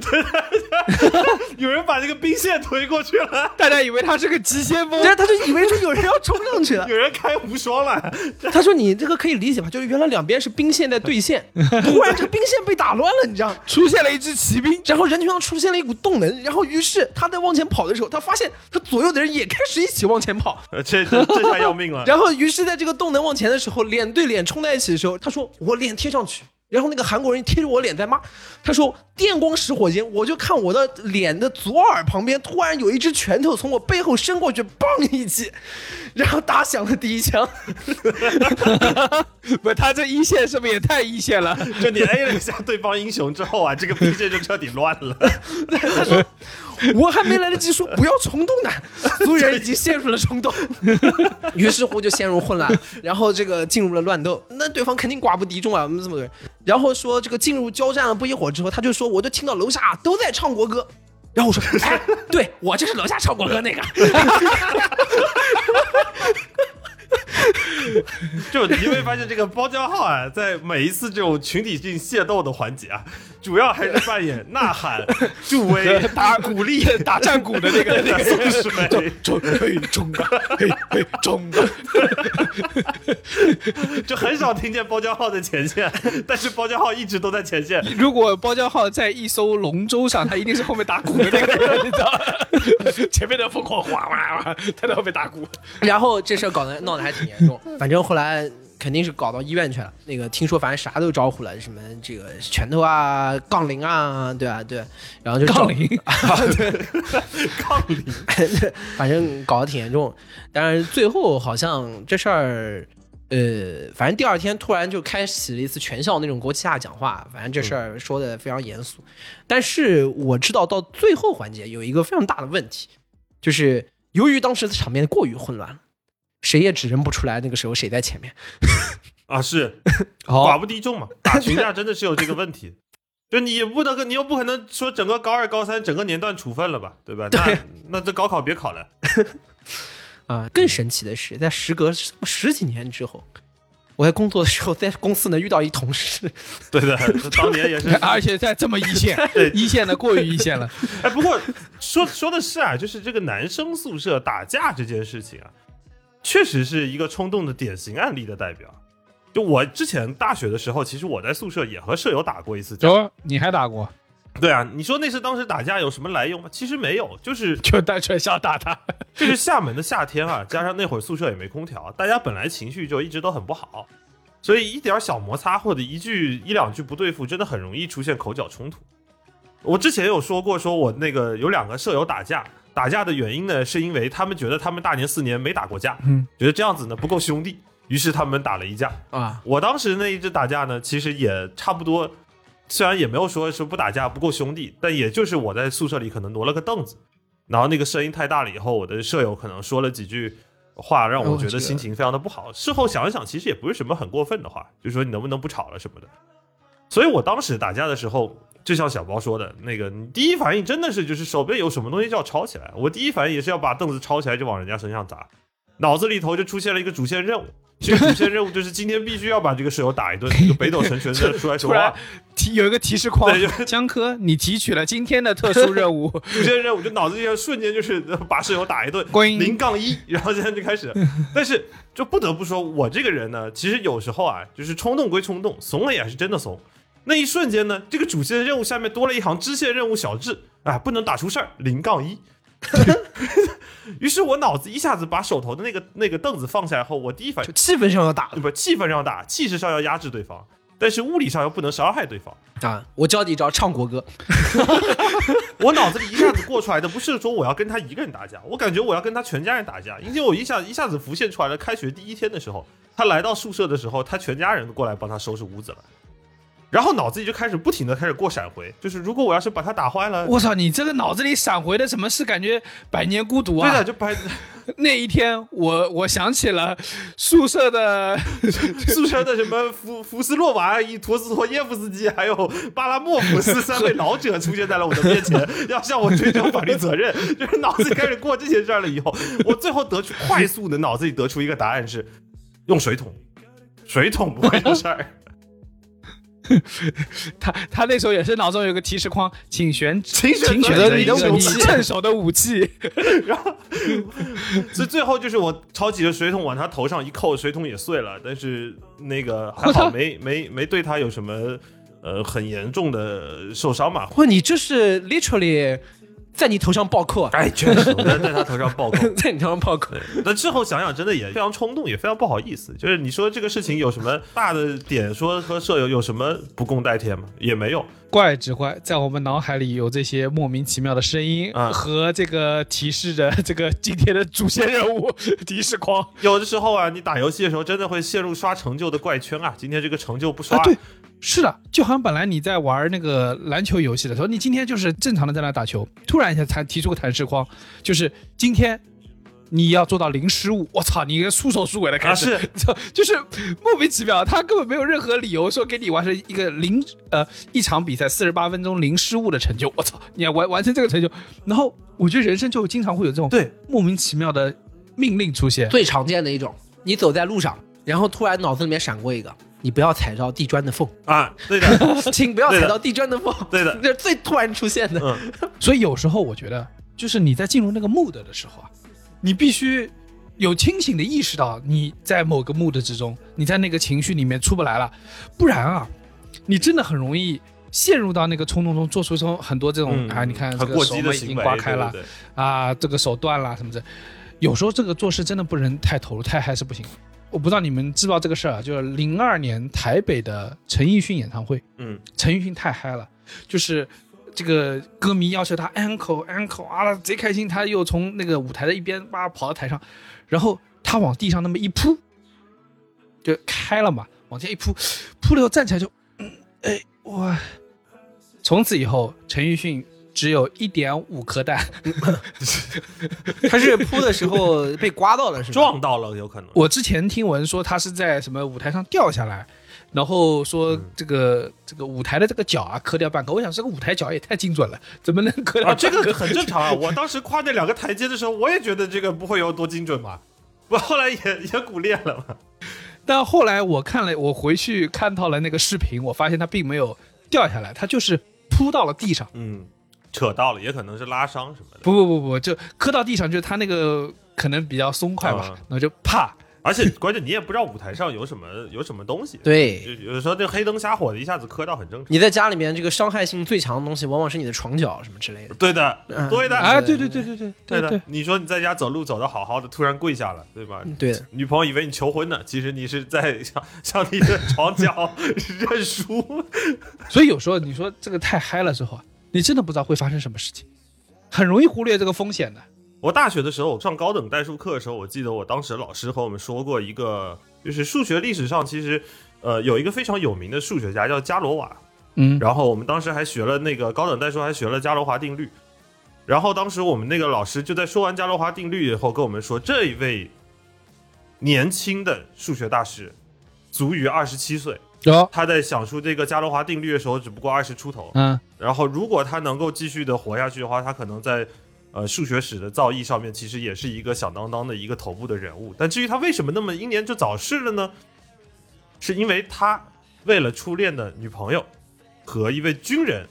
<laughs> 有人把这个兵线推过去了，大家以为他是个急先锋然，后他就以为说有人要冲上去了。<laughs> 有人开无双了，<laughs> 他说你这个可以理解吧？就是原来两边是兵线在对线，突然这个兵线被打乱了，你知道吗？出现了一支骑兵，然后人群上出现了一股动能，然后于是他在往前跑的时候，他发现他左右的人也开始一起往前跑，呃这这这下要命了，然后于是在这个动能往前的时候，脸对脸冲在一起的时候，他说我脸贴上去。然后那个韩国人贴着我脸在骂，他说电光石火间，我就看我的脸的左耳旁边突然有一只拳头从我背后伸过去，<laughs> 嘣一击，然后打响了第一枪。<laughs> 不，他这一线是不是也太一线了？<laughs> 就你 A 了一下对方英雄之后啊，这个兵线就彻底乱了。<laughs> 我还没来得及说不要冲动呢，<laughs> 所有人已经陷入了冲动，<laughs> 于是乎就陷入混乱，然后这个进入了乱斗。那对方肯定寡不敌众啊，我们这么多人。然后说这个进入交战了不一会儿之后，他就说我就听到楼下都在唱国歌。然后我说，哎，对我就是楼下唱国歌那个。<laughs> 就你会发现，这个包浆号啊，在每一次这种群体性械斗的环节啊，<laughs> 主要还是扮演呐喊、助威、<laughs> 打鼓励、打战鼓的那个那个送水，冲嘿冲啊嘿嘿冲啊！就很少听见包浆号在前线，但是包浆号一直都在前线。如果包浆号在一艘龙舟上，他一定是后面打鼓的那个人，你知道吗？前面的疯狂哗哗哗，他在后面打鼓。然后这事儿搞得闹得还挺严重，<laughs> 反正后来肯定是搞到医院去了。那个听说反正啥都招呼了，什么这个拳头啊、杠铃啊，对啊对，然后就杠铃 <laughs> 杠铃，<laughs> 反正搞得挺严重。但是最后好像这事儿，呃，反正第二天突然就开启了一次全校那种国旗下讲话，反正这事儿说的非常严肃。但是我知道到最后环节有一个非常大的问题，就是由于当时的场面过于混乱了，谁也指认不出来那个时候谁在前面。<laughs> 啊，是 <laughs> 寡不敌众嘛，<laughs> 打群架真的是有这个问题。就你也不能跟，你又不可能说整个高二、高三整个年段处分了吧，对吧？那那这高考别考了。啊，更神奇的是，在时隔十几年之后，我在工作的时候，在公司呢遇到一同事，对的，当年也是。而且在这么一线，一线的过于一线了。哎，不过说说的是啊，就是这个男生宿舍打架这件事情啊，确实是一个冲动的典型案例的代表。就我之前大学的时候，其实我在宿舍也和舍友打过一次架。有你还打过，对啊，你说那是当时打架有什么来由吗？其实没有，就是 <laughs> 就单纯想打他。<laughs> 就是厦门的夏天啊，加上那会儿宿舍也没空调，大家本来情绪就一直都很不好，所以一点小摩擦或者一句一两句不对付，真的很容易出现口角冲突。我之前有说过，说我那个有两个舍友打架，打架的原因呢，是因为他们觉得他们大年四年没打过架，嗯，觉得这样子呢不够兄弟，于是他们打了一架。啊，我当时那一直打架呢，其实也差不多，虽然也没有说是不打架不够兄弟，但也就是我在宿舍里可能挪了个凳子，然后那个声音太大了以后，我的舍友可能说了几句话，让我觉得心情非常的不好。事后想一想，其实也不是什么很过分的话，就说你能不能不吵了什么的。所以我当时打架的时候，就像小包说的那个，你第一反应真的是就是手边有什么东西就要抄起来。我第一反应也是要把凳子抄起来就往人家身上砸，脑子里头就出现了一个主线任务。这个主线任务就是今天必须要把这个室友打一顿，就北斗神拳的出来说话。<laughs> 提有一个提示框对就，江科，你提取了今天的特殊任务。主线任务就脑子里瞬间就是把室友打一顿，关于零杠一，<laughs> 然后现在就开始。但是就不得不说，我这个人呢，其实有时候啊，就是冲动归冲动，怂了也是真的怂。那一瞬间呢，这个主线任务下面多了一行支线任务小智啊，不能打出事儿，零杠一。<laughs> 于是我脑子一下子把手头的那个那个凳子放下来后，我第一反应就气氛上要打不气氛上打，气势上要压制对方，但是物理上又不能伤害对方。啊！我教你一招，唱国歌。<laughs> 我脑子里一下子过出来的不是说我要跟他一个人打架，我感觉我要跟他全家人打架。因为我一下一下子浮现出来了，开学第一天的时候，他来到宿舍的时候，他全家人都过来帮他收拾屋子了。然后脑子里就开始不停的开始过闪回，就是如果我要是把它打坏了，我操，你这个脑子里闪回的什么是感觉百年孤独啊对的，？就百 <laughs> 那一天我我想起了宿舍的 <laughs> 宿舍的什么福福斯洛娃、伊陀思妥耶夫斯基，还有巴拉莫夫斯三位老者出现在了我的面前，<laughs> 要向我追究法律责任。就是脑子里开始过这些事儿了以后，我最后得出快速的脑子里得出一个答案是用水桶，水桶不会出事儿。<laughs> 他他那时候也是脑中有个提示框，请选请选择你的武器趁手的武器。<laughs> 然后所以最后就是我抄起了水桶往他头上一扣，水桶也碎了，但是那个 <laughs> 还好没没没对他有什么呃很严重的受伤嘛。不，你这是 literally 在你头上暴扣啊！哎，确实，我在在他头上暴扣。<laughs> 在你头上暴扣。那之后想想，真的也非常冲动，也非常不好意思。就是你说这个事情有什么大的点，说和舍友有什么不共戴天吗？也没有。怪只怪在我们脑海里有这些莫名其妙的声音啊和这个提示着这个今天的主线任务 <laughs> 提示框。有的时候啊，你打游戏的时候真的会陷入刷成就的怪圈啊。今天这个成就不刷，啊，对，是的，就好像本来你在玩那个篮球游戏的时候，你今天就是正常的在那打球，突然一下才提出个弹射框，就是今天你要做到零失误。我操，你一个束手束尾的开始，啊是就 <laughs> 就是莫名其妙，他根本没有任何理由说给你完成一个零呃一场比赛四十八分钟零失误的成就。我操，你要完完成这个成就，然后我觉得人生就经常会有这种对莫名其妙的命令出现。最常见的一种，你走在路上，然后突然脑子里面闪过一个，你不要踩到地砖的缝，啊，对的，<laughs> 请不要踩到地砖的缝，对的。<laughs> 这是最突然出现的。嗯，<laughs> 所以有时候我觉得，就是你在进入那个 mood 的时候啊，你必须有清醒的意识到你在某个 mood 之中，你在那个情绪里面出不来了，不然啊，你真的很容易陷入到那个冲动中，做出这种很多这种、嗯。啊，你看这个手嘛已经刮开了啊，这个手断了什么的。有时候这个做事真的不能太投入，太嗨是不行。我不知道你们知不知道这个事儿啊，就是零二年台北的陈奕迅演唱会，嗯，陈奕迅太嗨了，就是这个歌迷要求他 uncle uncle 啊，贼开心，他又从那个舞台的一边哇跑到台上，然后他往地上那么一扑，就开了嘛，往前一扑，扑了以后站起来就，嗯，哎哇，从此以后陈奕迅只有一点五颗蛋。他是扑的时候被刮到了，是吧？撞到了有可能。我之前听闻说他是在什么舞台上掉下来，然后说这个、这个舞台的这个脚啊磕掉半个。我想这个舞台脚也太精准了，怎么能磕掉啊，这个很正常啊！我当时跨那两个台阶的时候，我也觉得这个不会有多精准嘛，我后来也也骨裂了嘛。但后来我看了，我回去看到了那个视频，我发现他并没有掉下来，他就是扑到了地上。嗯，扯到了，也可能是拉伤什么的。不不不不，就磕到地上，就是他那个可能比较松快吧，啊然后就啪。而且关键你也不知道舞台上有什么有什么东西。对，有有时候这黑灯瞎火的，一下子磕到很正常。你在家里面这个伤害性最强的东西，往往是你的床脚什么之类的。对的，嗯对的，哎，对对对对对对的。你说你在家走路走的好好的，突然跪下了，对吧？对，女朋友以为你求婚呢，其实你是在 <laughs> 向向你的床脚 <laughs> 认输。<laughs> 所以有时候你说这个太嗨了之后啊，你真的不知道会发生什么事情，很容易忽略这个风险的。我大学的时候，我上高等代数课的时候，我记得我当时老师和我们说过一个，就是数学历史上其实，呃，有一个非常有名的数学家叫伽罗瓦，嗯，然后我们当时还学了那个高等代数，还学了伽罗华定律。然后当时我们那个老师就在说完伽罗华定律以后，跟我们说，这一位年轻的数学大师，足于二十七岁，有，他在想出这个伽罗华定律的时候，只不过二十出头。嗯，然后如果他能够继续的活下去的话，他可能在呃数学史的造诣上面，其实也是一个响当当的一个头部的人物。但至于他为什么那么英年就早逝了呢？是因为他为了初恋的女朋友和一位军人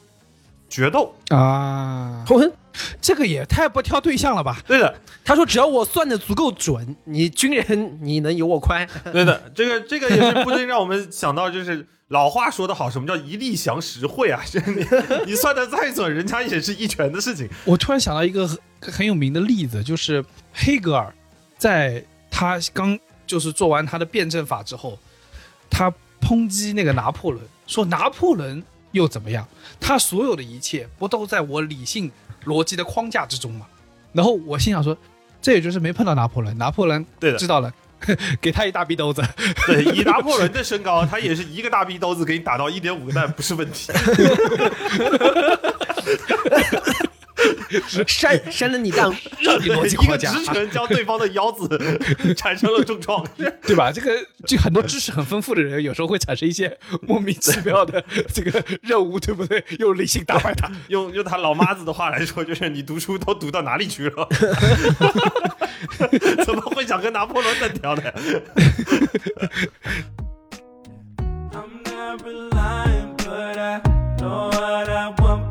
决斗。啊，我这个也太不挑对象了吧？对的，他说只要我算的足够准，你军人你能有我宽。对的，这个这个也是不禁让我们想到，就是老话说得好，什么叫一力降十会啊？<laughs> 这你你算的再准，人家也是一拳的事情。我突然想到一个很很有名的例子，就是黑格尔在他刚就是做完他的辩证法之后，他抨击那个拿破仑，说拿破仑又怎么样？他所有的一切不都在我理性逻辑的框架之中吗？然后我心想说，这也就是没碰到拿破仑，拿破仑对的知道了，<laughs> 给他一大逼兜子。对，以拿破仑的身高，他也是一个大逼兜子给你打到一点五个蛋不是问题。<laughs> 扇扇了你蛋，让你逻辑一个，直拳将对方的腰子 <laughs> 产生了重创。对吧？这个就很多知识很丰富的人，有时候会产生一些莫名其妙的 <laughs> 这个任务，对不对？用理性打败他。用用他老妈子的话来说，就是你读书都读到哪里去了？<laughs> 怎么会想跟拿破仑单挑呢？I'm not relying, but I know what I want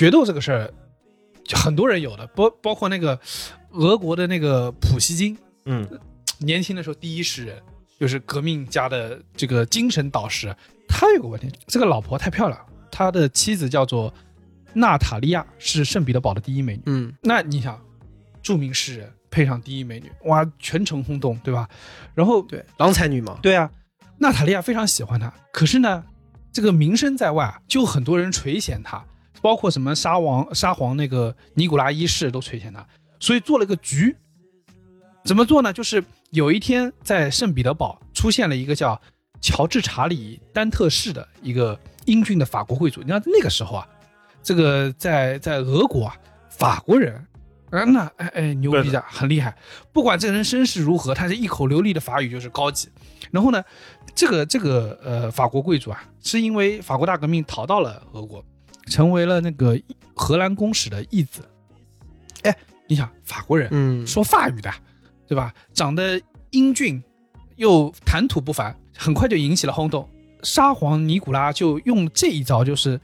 决斗这个事儿，就很多人有的，包包括那个俄国的那个普希金，嗯，年轻的时候第一诗人，就是革命家的这个精神导师。他有个问题，这个老婆太漂亮，他的妻子叫做娜塔莉亚，是圣彼得堡的第一美女。嗯，那你想，著名诗人配上第一美女，哇，全城轰动，对吧？然后对，郎才女貌。对啊，娜塔莉亚非常喜欢他，可是呢，这个名声在外啊，就很多人垂涎他，包括什么沙皇沙皇那个尼古拉一世都垂涎他，所以做了个局。怎么做呢？就是有一天在圣彼得堡出现了一个叫乔治查理丹特士的一个英俊的法国贵族。你看那个时候啊，这个在在俄国啊，法国人。啊，那哎哎牛逼的，很厉害。不管这人身世如何，他是一口流利的法语就是高级。然后呢，这个这个呃法国贵族啊，是因为法国大革命逃到了俄国，成为了那个荷兰公使的义子。哎，你想法国人，嗯，说法语的，对吧？长得英俊，又谈吐不凡，很快就引起了轰动。沙皇尼古拉就用这一招，就是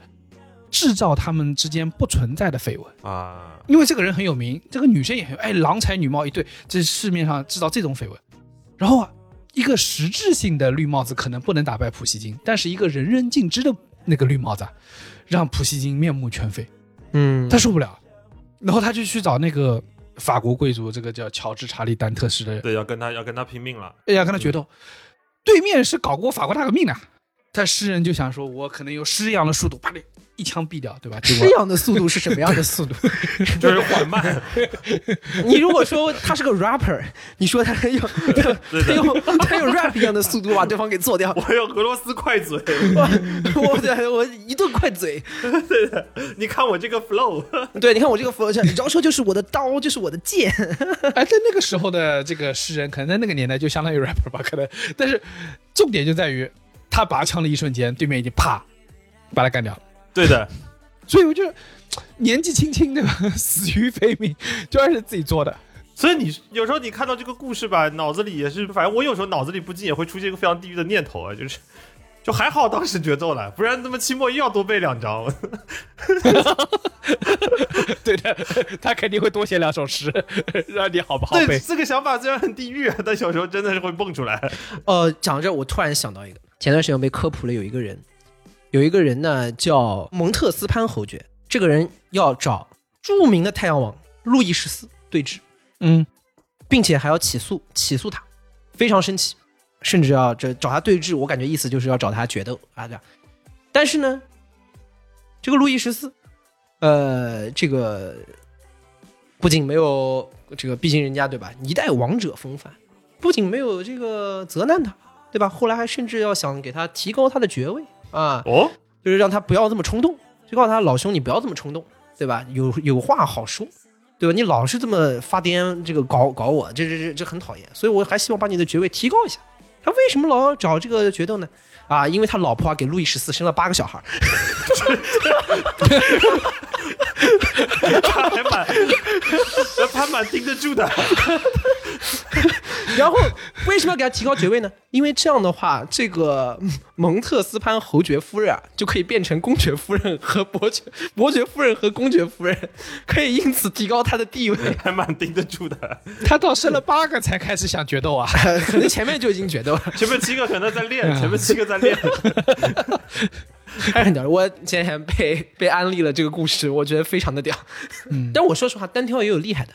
制造他们之间不存在的绯闻。啊，因为这个人很有名，这个女生也很有，哎，郎才女貌一对，这市面上制造这种绯闻。然后啊，一个实质性的绿帽子可能不能打败普希金，但是一个人人尽知的那个绿帽子啊，让普希金面目全非，嗯，他受不了，然后他就去找那个法国贵族，这个叫乔治查理丹特斯的人，对，要跟他要跟他拼命了。哎呀，跟他决斗。对面是搞过法国大革命的，他诗人就想说，我可能有诗一样的速度，啪你一枪毙掉，对吧？<laughs> 这样的速度是什么样的速度？<laughs> 就是缓慢，<laughs> 你如果说他是个 rapper，你说他用他他用他用 rap 一样的速度把对方给做掉，我用俄罗斯快嘴，我我对我一顿快嘴。对的你看我这个 flow，对，你看我这个佛像，饶说就是我的刀，就是我的剑。哎，在那个时候的这个诗人，可能在那个年代就相当于 rapper 吧，可能。但是重点就在于他拔枪的一瞬间，对面已经啪把他干掉了。对的，<laughs> 所以我就年纪轻轻对吧，<laughs> 死于非命，就还是自己做的。所以你有时候你看到这个故事吧，脑子里也是，反正我有时候脑子里不禁也会出现一个非常地狱的念头啊，就是。就还好当时决斗了，不然他妈期末又要多背两章。<laughs> 对的，他肯定会多写两首诗，让你好不好对，背。这个想法虽然很地狱，但有时候真的是会蹦出来。呃，讲到这，我突然想到一个，前段时间我被科普了，有一个人，有一个人呢叫蒙特斯潘侯爵，这个人要找著名的太阳王路易十四对峙，嗯，并且还要起诉起诉他，非常生气，甚至要这找他对峙，我感觉意思就是要找他决斗啊，对吧？但是呢，这个路易十四，呃，这个不仅没有这个，毕竟人家对吧，一代王者风范，不仅没有这个责难他，对吧？后来还甚至要想给他提高他的爵位啊，哦，就是让他不要这么冲动，就告诉他老兄你不要这么冲动，对吧？有有话好说，对吧？你老是这么发癫，这个搞搞我，这这这这很讨厌，所以我还希望把你的爵位提高一下。他为什么老要找这个决斗呢？啊，因为他老婆啊给路易十四生了八个小孩，他还蛮，他还蛮盯得住的。然后为什么要给他提高爵位呢？因为这样的话，这个蒙特斯潘侯爵夫人啊，就可以变成公爵夫人和伯爵伯爵夫人和公爵夫人，可以因此提高他的地位。还蛮盯得住的，他到生了八个才开始想决斗啊。可能前面就已经决斗了，前面七个可能在练，前面七个在练。<laughs> 还是很屌。我前两天被被安利了这个故事，我觉得非常的屌。嗯 <laughs> 但我说实话，单挑也有厉害的，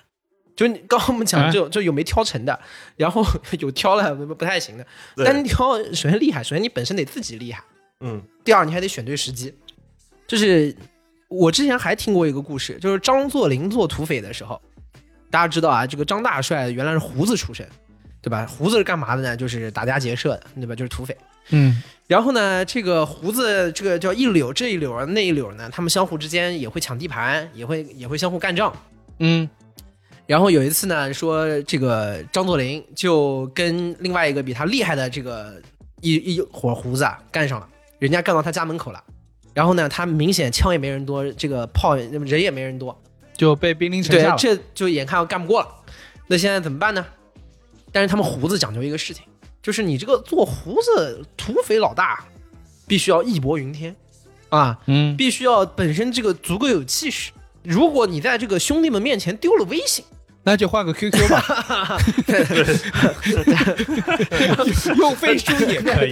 就你刚刚我们讲这种，就有没挑成的，然后 <laughs> 有挑了不不太行的。单挑首先厉害，首先你本身得自己厉害，嗯，第二你还得选对时机。就是我之前还听过一个故事，就是张作霖做土匪的时候，大家知道啊，这个张大帅原来是胡子出身，对吧？胡子是干嘛的呢？就是打家劫舍的，对吧？就是土匪。嗯然后呢，这个胡子这个叫一绺这一绺儿那一绺呢，他们相互之间也会抢地盘，也会也会相互干仗。嗯然后有一次呢，说这个张作霖就跟另外一个比他厉害的这个一一伙胡子啊干上了，人家干到他家门口了。然后呢，他明显枪也没人多，这个炮人也没人多，就被兵临城对下，了。这就眼看要干不过了。那现在怎么办呢？但是他们胡子讲究一个事情，就是你这个做胡子土匪老大，必须要义薄云天啊，嗯，必须要本身这个足够有气势。如果你在这个兄弟们面前丢了威信，那就换个 QQ 吧，<laughs> 用飞书也可以。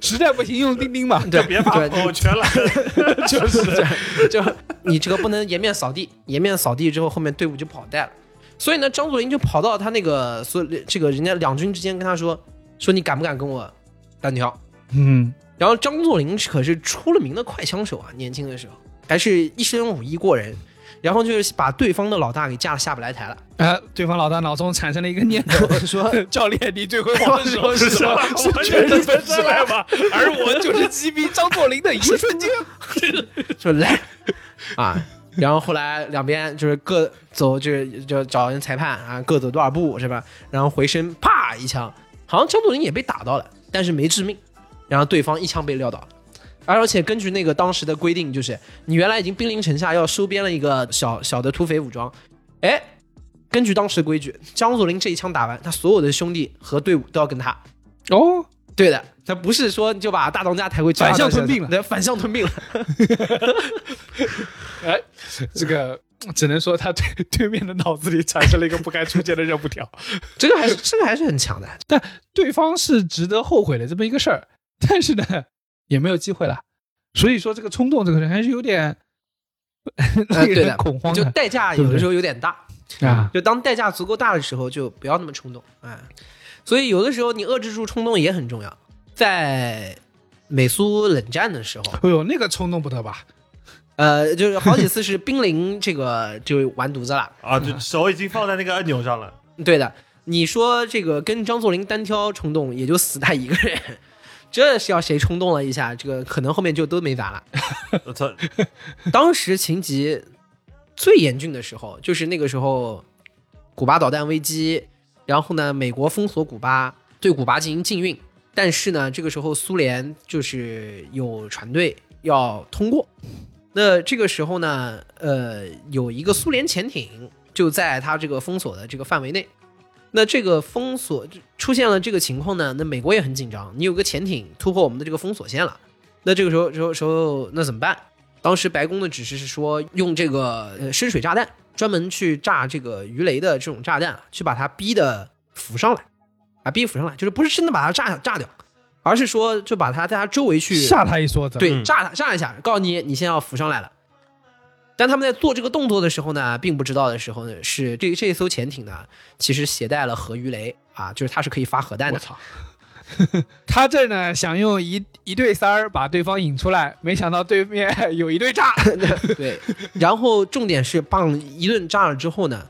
实在不行用钉钉嘛。就，别发朋友圈了。<laughs> 就是就你这个不能颜面扫地，颜面扫地之后，后面队伍就不好带了。所以呢，张作霖就跑到他那个所这个人家两军之间跟他说说你敢不敢跟我单挑？嗯，然后张作霖可是出了名的快枪手啊，年轻的时候还是一身武艺过人，然后就是把对方的老大给架得下不来台了。啊，对方老大脑中产生了一个念头，<laughs> 说教练，你最辉煌的时候是什么？<laughs> 是全身分之来吗？而我就是击毙张作霖的一瞬间。说来啊，然后后来两边就是各走，就是就找人裁判啊，各走多少步是吧？然后回身啪一枪，好像张作霖也被打到了，但是没致命，然后对方一枪被撂倒了。而且根据那个当时的规定，就是你原来已经兵临城下要收编了一个小小的土匪武装，哎，根据当时的规矩，张作霖这一枪打完，他所有的兄弟和队伍都要跟他。哦，对的，他不是说你就把大当家抬回去反向吞并了对，反向吞并了。<laughs> 哎，这个只能说他对对面的脑子里产生了一个不该出现的任务条，这个还是这个还是很强的。但对方是值得后悔的这么一个事儿，但是呢，也没有机会了。所以说，这个冲动这个人还是有点呃，令对的，人恐慌就代价有的时候有点大。啊。就当代价足够大的时候，就不要那么冲动。哎，所以有的时候你遏制住冲动也很重要。在美苏冷战的时候，哎呦，那个冲动不得吧？呃，就是好几次是濒临这个就完犊子了。<laughs> 啊，就手已经放在那个按钮上了。<laughs> 对的，你说这个跟张作霖单挑冲动，也就死他一个人。<laughs> 这是要谁冲动了一下，这个可能后面就都没咱了。我操，当时情急最严峻的时候，就是那个时候，古巴导弹危机，然后呢，美国封锁古巴，对古巴进行禁运，但是呢，这个时候苏联就是有船队要通过，那这个时候呢，呃，有一个苏联潜艇就在它这个封锁的这个范围内。那这个封锁出现了这个情况呢，那美国也很紧张。你有个潜艇突破我们的这个封锁线了，那这个时候时候时候那怎么办？当时白宫的指示是说，用这个深水炸弹，专门去炸这个鱼雷的这种炸弹，去把它逼的浮上来，啊，逼浮上来，就是不是真的把它炸炸掉，而是说就把它在它周围去吓他一梭子。对，嗯炸它炸一下，告诉你你现在要浮上来了。但他们在做这个动作的时候呢，并不知道的时候呢，是这这艘潜艇呢，其实携带了核鱼雷啊，就是它是可以发核弹的。我操！<laughs> 他这呢想用一一对三儿把对方引出来，没想到对面 <laughs> 有一对炸。<laughs> 对，然后重点是棒一顿炸了之后呢，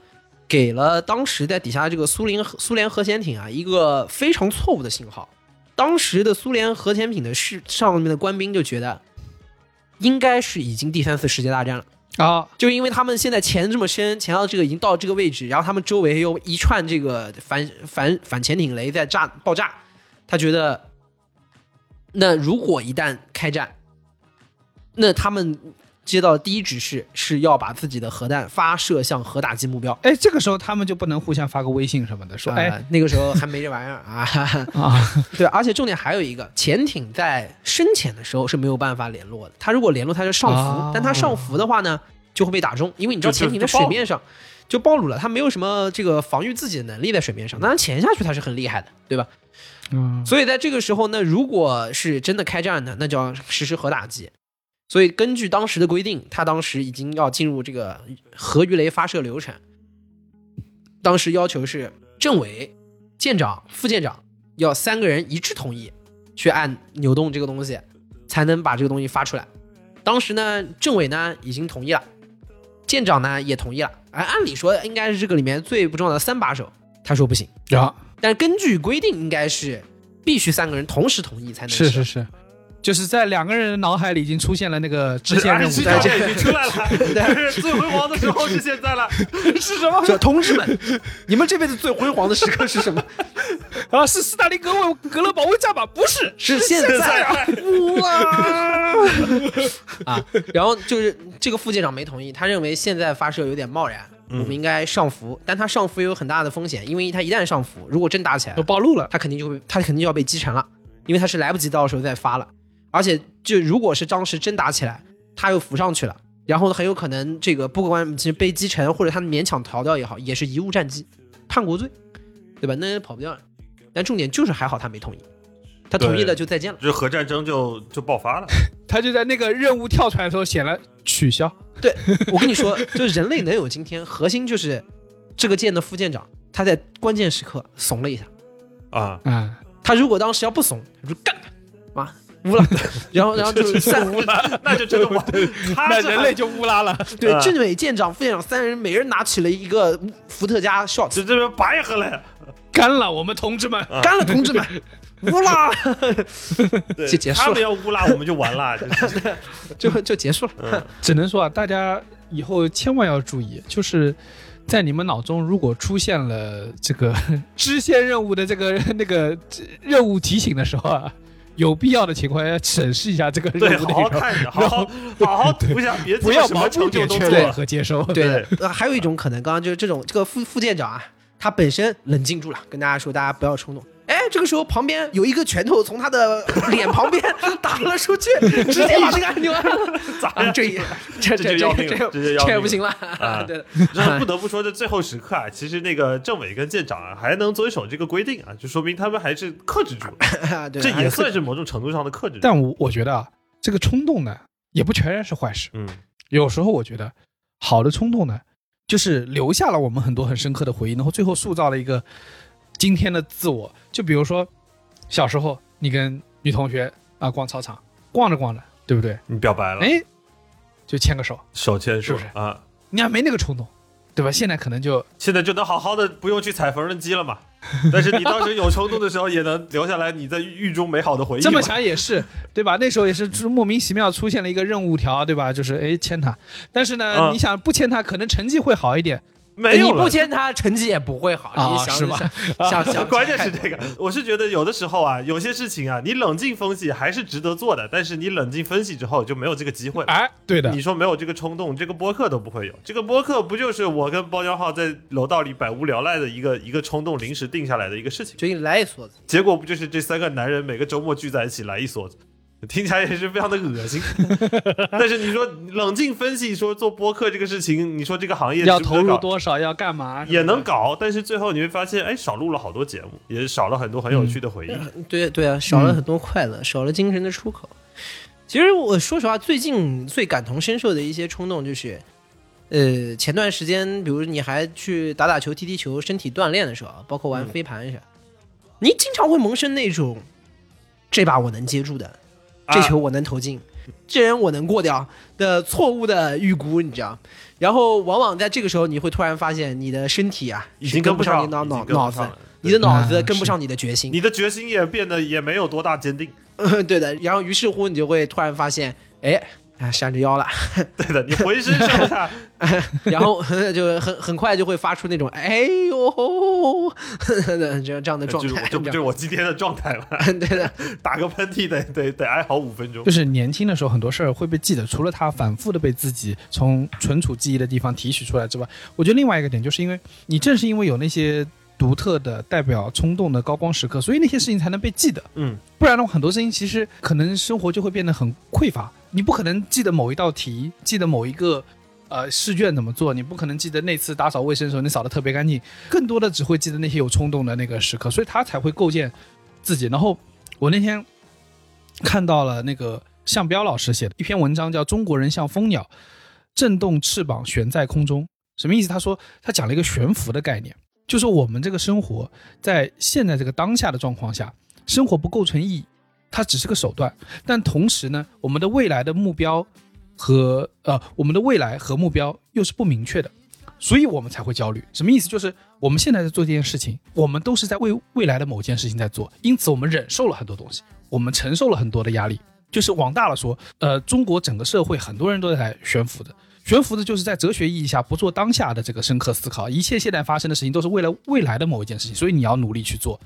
给了当时在底下这个苏联苏联核潜艇啊一个非常错误的信号。当时的苏联核潜艇的是上面的官兵就觉得，应该是已经第三次世界大战了。啊，就因为他们现在潜这么深，潜到这个已经到这个位置，然后他们周围有一串这个反反反潜艇雷在炸爆炸，他觉得，那如果一旦开战，那他们接到的第一指示是要把自己的核弹发射向核打击目标。哎，这个时候他们就不能互相发个微信什么的，说哎呃那个时候还没这玩意儿啊。<laughs> 啊，对，而且重点还有一个，潜艇在深潜的时候是没有办法联络的。它如果联络，它就上浮，哦但它上浮的话呢，就会被打中，因为你知道潜艇在水面上就暴露了，它没有什么这个防御自己的能力在水面上。当然潜下去它是很厉害的，对吧？嗯，所以在这个时候呢，如果是真的开战呢，那就要实施核打击。所以根据当时的规定，他当时已经要进入这个核鱼雷发射流程。当时要求是政委、舰长、副舰长要三个人一致同意，去按扭动这个东西，才能把这个东西发出来。当时呢，政委呢已经同意了，舰长呢也同意了。而按理说应该是这个里面最不重要的三把手，他说不行。然后但根据规定，应该是必须三个人同时同意才能是是是，就是在两个人的脑海里已经出现了那个支线任务这在条线已经出来了，<laughs> 但是最辉煌的时候是现在了。<laughs> 是什么？说同志们，你们这辈子最辉煌的时刻是什么？<laughs> 啊，是斯大林格勒格勒保卫战吧？不是，是现在啊！哇啊！然后就是这个副舰长没同意，他认为现在发射有点贸然，我们应该上浮。但他上浮也有很大的风险，因为他一旦上浮，如果真打起来都，暴露了。他肯定就会，他肯定就要被击沉了，因为他是来不及到时候再发了。而且，就如果是当时真打起来，他又浮上去了，然后很有可能这个不管其实被击沉或者他勉强逃掉也好，也是贻误战机，叛国罪，对吧？那也跑不掉了。但重点就是还好他没同意，他同意了就再见了。这核战争就就爆发了。他就在那个任务跳出来的时候写了取消。对我跟你说，就人类能有今天，核心就是这个舰的副舰长他在关键时刻怂了一下。啊，啊，他如果当时要不怂，他说干他，啊，污了，<laughs> 然后然后就三乌拉 <laughs> 那就真的完，他是那人类就乌拉了。<laughs> 对，啊政委、舰长、副舰长三人，每人拿起了一个伏特加 shot，这这边白喝了。干了，我们同志们。干了，同志们，污啦，对就结束了他们要乌拉，我们就完了。就是就就结束了。只能说啊，大家以后千万要注意，就是在你们脑中如果出现了这个支线任务的这个那个任务提醒的时候啊，有必要的情况下审视一下这个对，任务内容，好好看着，好好 <laughs> 好好读一下，别不要盲目成就点确认。和接收。对，呃还有一种可能，刚刚就是这种这个副副舰长啊，他本身冷静住了，跟大家说大家不要冲动。哎，这个时候旁边有一个拳头从他的 <laughs> 脸旁边 <laughs> 打了出去，<laughs> 直接把这个按钮按了。咋啊，这也这这这就要命这也不行了。啊对，然后不得不说，这最后时刻啊，其实那个政委跟舰长啊，还能遵守这个规定啊，就说明他们还是克制住了，这也算是某种程度上的克制。但我我觉得啊，这个冲动呢，也不全然是坏事。嗯，有时候我觉得，好的冲动呢，就是留下了我们很多很深刻的回忆，然后最后塑造了一个今天的自我。就比如说，小时候你跟女同学啊逛操场，逛着逛着，对不对？你表白了，哎，就牵个手，手牵手是不是啊，你还没那个冲动，对吧？现在可能就现在就能好好的不用去踩缝纫机了嘛。<laughs> 但是你当时有冲动的时候，也能留下来你在狱中美好的回忆。这么想也是，对吧？那时候也是就是莫名其妙出现了一个任务条，对吧？就是哎牵他，但是呢，嗯你想不牵他，可能成绩会好一点你没有你不签他，成绩也不会好。啊你想是吧想想想，<laughs> <laughs> 关键是这个，我是觉得有的时候啊，有些事情啊，你冷静分析还是值得做的，但是你冷静分析之后就没有这个机会了。哎，对的你，说没有这个冲动，这个播客都不会有。这个播客不就是我跟包浆浩在楼道里百无聊赖的一个一个冲动临时定下来的一个事情？就给你来一梭子。结果不就是这三个男人每个周末聚在一起来一梭子，听起来也是非常的恶心。<laughs> 但是你说冷静分析，说做播客这个事情，你说这个行业要投入多少，要干嘛，也能搞，但是最后你会发现，哎，少录了好多节目，也少了很多很有趣的回忆。对对啊，少了很多快乐，少了精神的出口。其实我说实话，最近最感同身受的一些冲动就是，呃，前段时间，比如你还去打打球、踢踢球，身体锻炼的时候，包括玩飞盘啥，你经常会萌生那种，这把我能接住的，这球我能投进，这人我能过掉的错误的预估，你知道？然后往往在这个时候，你会突然发现你的身体啊，已经跟不上你脑脑脑子你的脑子跟不上你的决心。你的决心也变得也没有多大坚定。<laughs> 对的，然后于是乎你就会突然发现，哎，啊闪着腰了，<laughs> 对的，你浑身上下 <laughs> 然后就很很快就会发出那种哎呦 <laughs> 这样这样的状态，就是这不就是我今天的状态吗？对的，打个喷嚏得得得哀嚎五分钟就。是年轻的时候，很多事儿会被记得，除了他反复的被自己从存储记忆的地方提取出来之外，我觉得另外一个点，就是因为你正是因为有那些独特的代表冲动的高光时刻，所以那些事情才能被记得。嗯，不然的话，很多事情其实可能生活就会变得很匮乏。你不可能记得某一道题，记得某一个呃试卷怎么做，你不可能记得那次打扫卫生的时候你扫的特别干净，更多的只会记得那些有冲动的那个时刻，所以他才会构建自己。然后我那天看到了那个向彪老师写的一篇文章，叫《中国人像蜂鸟，震动翅膀悬在空中》，什么意思？他说他讲了一个悬浮的概念，就是我们这个生活在现在这个当下的状况下，生活不构成意义，它只是个手段。但同时呢，我们的未来的目标和呃，我们的未来和目标又是不明确的，所以我们才会焦虑。什么意思？就是我们现在在做这件事情，我们都是在为未来的某件事情在做，因此我们忍受了很多东西，我们承受了很多的压力。就是往大了说，呃，中国整个社会很多人都在悬浮的，悬浮的就是在哲学意义下不做当下的这个深刻思考，一切现在发生的事情都是为了未来的某一件事情，所以你要努力去做，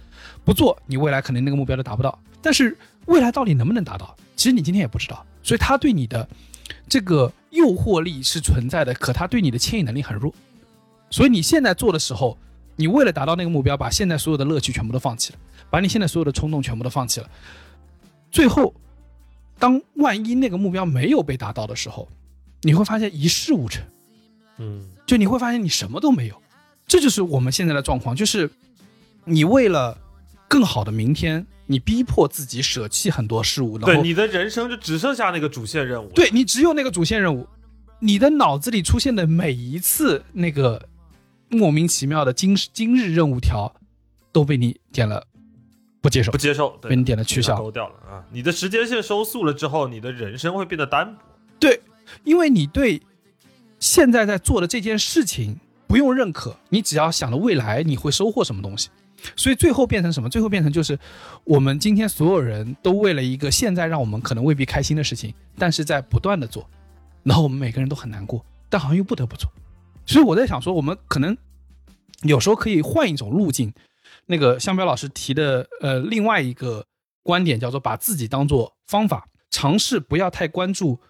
不做你未来可能那个目标都达不到。但是未来到底能不能达到，其实你今天也不知道，所以他对你的这个诱惑力是存在的，可他对你的牵引能力很弱，所以你现在做的时候，你为了达到那个目标，把现在所有的乐趣全部都放弃了，把你现在所有的冲动全部都放弃了，最后，当万一那个目标没有被达到的时候，你会发现一事无成，嗯，就你会发现你什么都没有，这就是我们现在的状况，就是你为了更好的明天，你逼迫自己舍弃很多事物，对你的人生就只剩下那个主线任务。对你只有那个主线任务，你的脑子里出现的每一次那个莫名其妙的今今日任务条，都被你点了不接受不，接受，对被你点了取消。勾掉了啊！你的时间线收束了之后，你的人生会变得单薄。对，因为你对现在在做的这件事情不用认可，你只要想着未来你会收获什么东西，所以最后变成什么？最后变成就是我们今天所有人都为了一个现在让我们可能未必开心的事情，但是在不断的做，然后我们每个人都很难过，但好像又不得不做。所以我在想说，我们可能有时候可以换一种路径。那个香彪老师提的呃另外一个观点叫做把自己当做方法，尝试不要太关注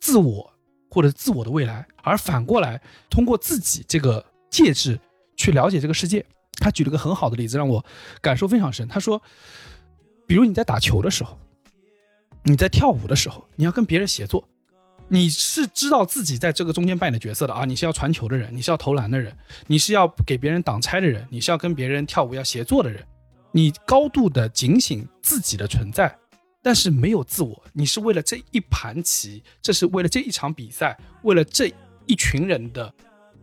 自我或者自我的未来，而反过来通过自己这个介质去了解这个世界。他举了个很好的例子，让我感受非常深。他说，比如你在打球的时候，你在跳舞的时候，你要跟别人协作，你是知道自己在这个中间扮演的角色的啊，你是要传球的人，你是要投篮的人，你是要给别人挡拆的人，你是要跟别人跳舞要协作的人，你高度的警醒自己的存在，但是没有自我，你是为了这一盘棋，这是为了这一场比赛，为了这一群人的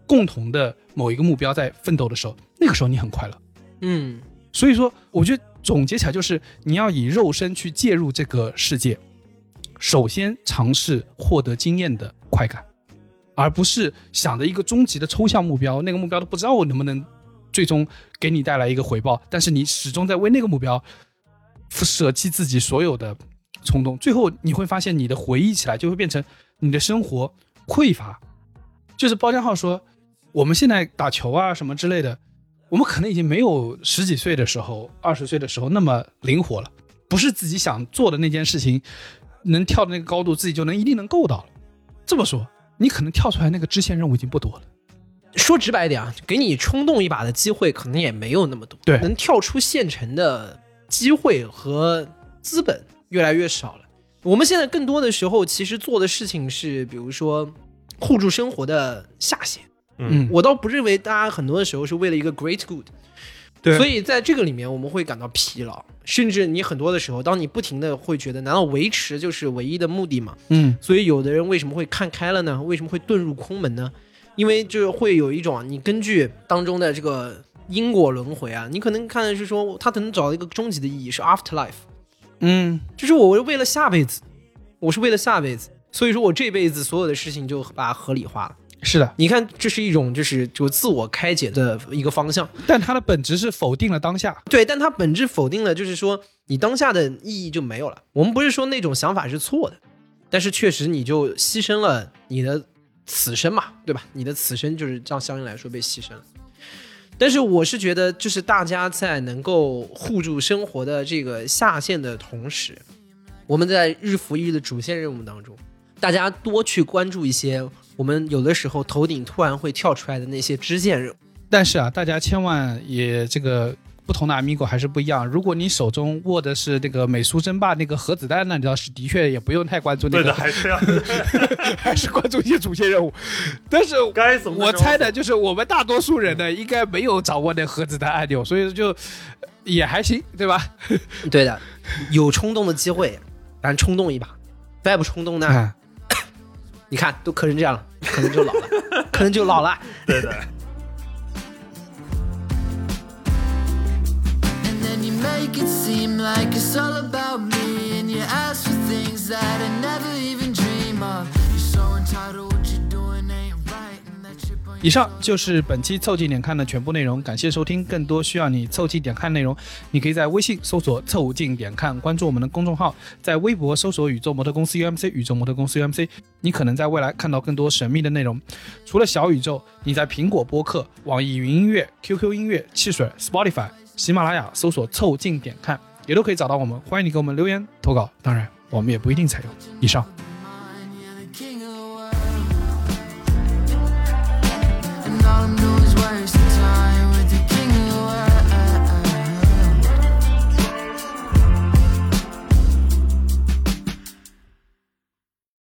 共同的某一个目标在奋斗的时候，那个时候你很快乐。嗯所以说，我觉得总结起来就是，你要以肉身去介入这个世界，首先尝试获得经验的快感，而不是想着一个终极的抽象目标，那个目标都不知道我能不能最终给你带来一个回报，但是你始终在为那个目标舍弃自己所有的冲动，最后你会发现你的回忆起来就会变成你的生活匮乏。就是包江浩说，我们现在打球啊什么之类的，我们可能已经没有十几岁的时候、二十岁的时候那么灵活了，不是自己想做的那件事情，能跳的那个高度，自己就能一定能够到了。这么说，你可能跳出来那个支线任务已经不多了。说直白一点啊，给你冲动一把的机会可能也没有那么多，对能跳出现成的机会和资本越来越少了。我们现在更多的时候，其实做的事情是，比如说互助生活的下限。嗯，我倒不认为大家很多的时候是为了一个 great good，对所以在这个里面我们会感到疲劳，甚至你很多的时候，当你不停的会觉得，难道维持就是唯一的目的吗？嗯所以有的人为什么会看开了呢？为什么会遁入空门呢？因为就是会有一种啊你根据当中的这个因果轮回啊，你可能看的是说他可能找到一个终极的意义是 afterlife，嗯就是我是为了下辈子，我是为了下辈子，所以说我这辈子所有的事情就把它合理化了。是的，你看，这是一种就是就自我开解的一个方向。但它的本质是否定了当下。对，但它本质否定了，就是说你当下的意义就没有了。我们不是说那种想法是错的，但是确实你就牺牲了你的此生嘛，对吧？你的此生就是这样相应来说被牺牲了。但是我是觉得，就是大家在能够护住生活的这个下限的同时，我们在日复一日的主线任务当中，大家多去关注一些我们有的时候头顶突然会跳出来的那些支线任务。但是啊，大家千万也这个不同的 Amigo 还是不一样。如果你手中握的是那个美苏争霸那个核子弹，那你倒是的确也不用太关注那个，对的，还是要 <laughs> 还是关注一些主线任务。但是该怎么我猜的就是我们大多数人呢，应该没有掌握那核子弹按钮，所以就也还行，对吧？<laughs> 对的，有冲动的机会，咱冲动一把；再不冲动呢，啊，<coughs> 你看都磕成这样了，可能就老了，<laughs> 可能就老了。对的。You make it seem like it's all about me. And you ask for things that I never even dream of. You're so entitled, what you're doing ain't right. And that chip on 以上就是本期凑近点看的全部内容，感谢收听。更多需要你凑近点看内容，你可以在微信搜索“凑近点看”，关注我们的公众号；在微博搜索“宇宙模特公司 UMC”，宇宙模特公司 UMC，你可能在未来看到更多神秘的内容。除了小宇宙，你在苹果播客、网易云音乐、QQ 音乐、汽水、Spotify、喜马拉雅搜索“凑近点看”，也都可以找到我们。欢迎你给我们留言投稿，当然我们也不一定采用。以上。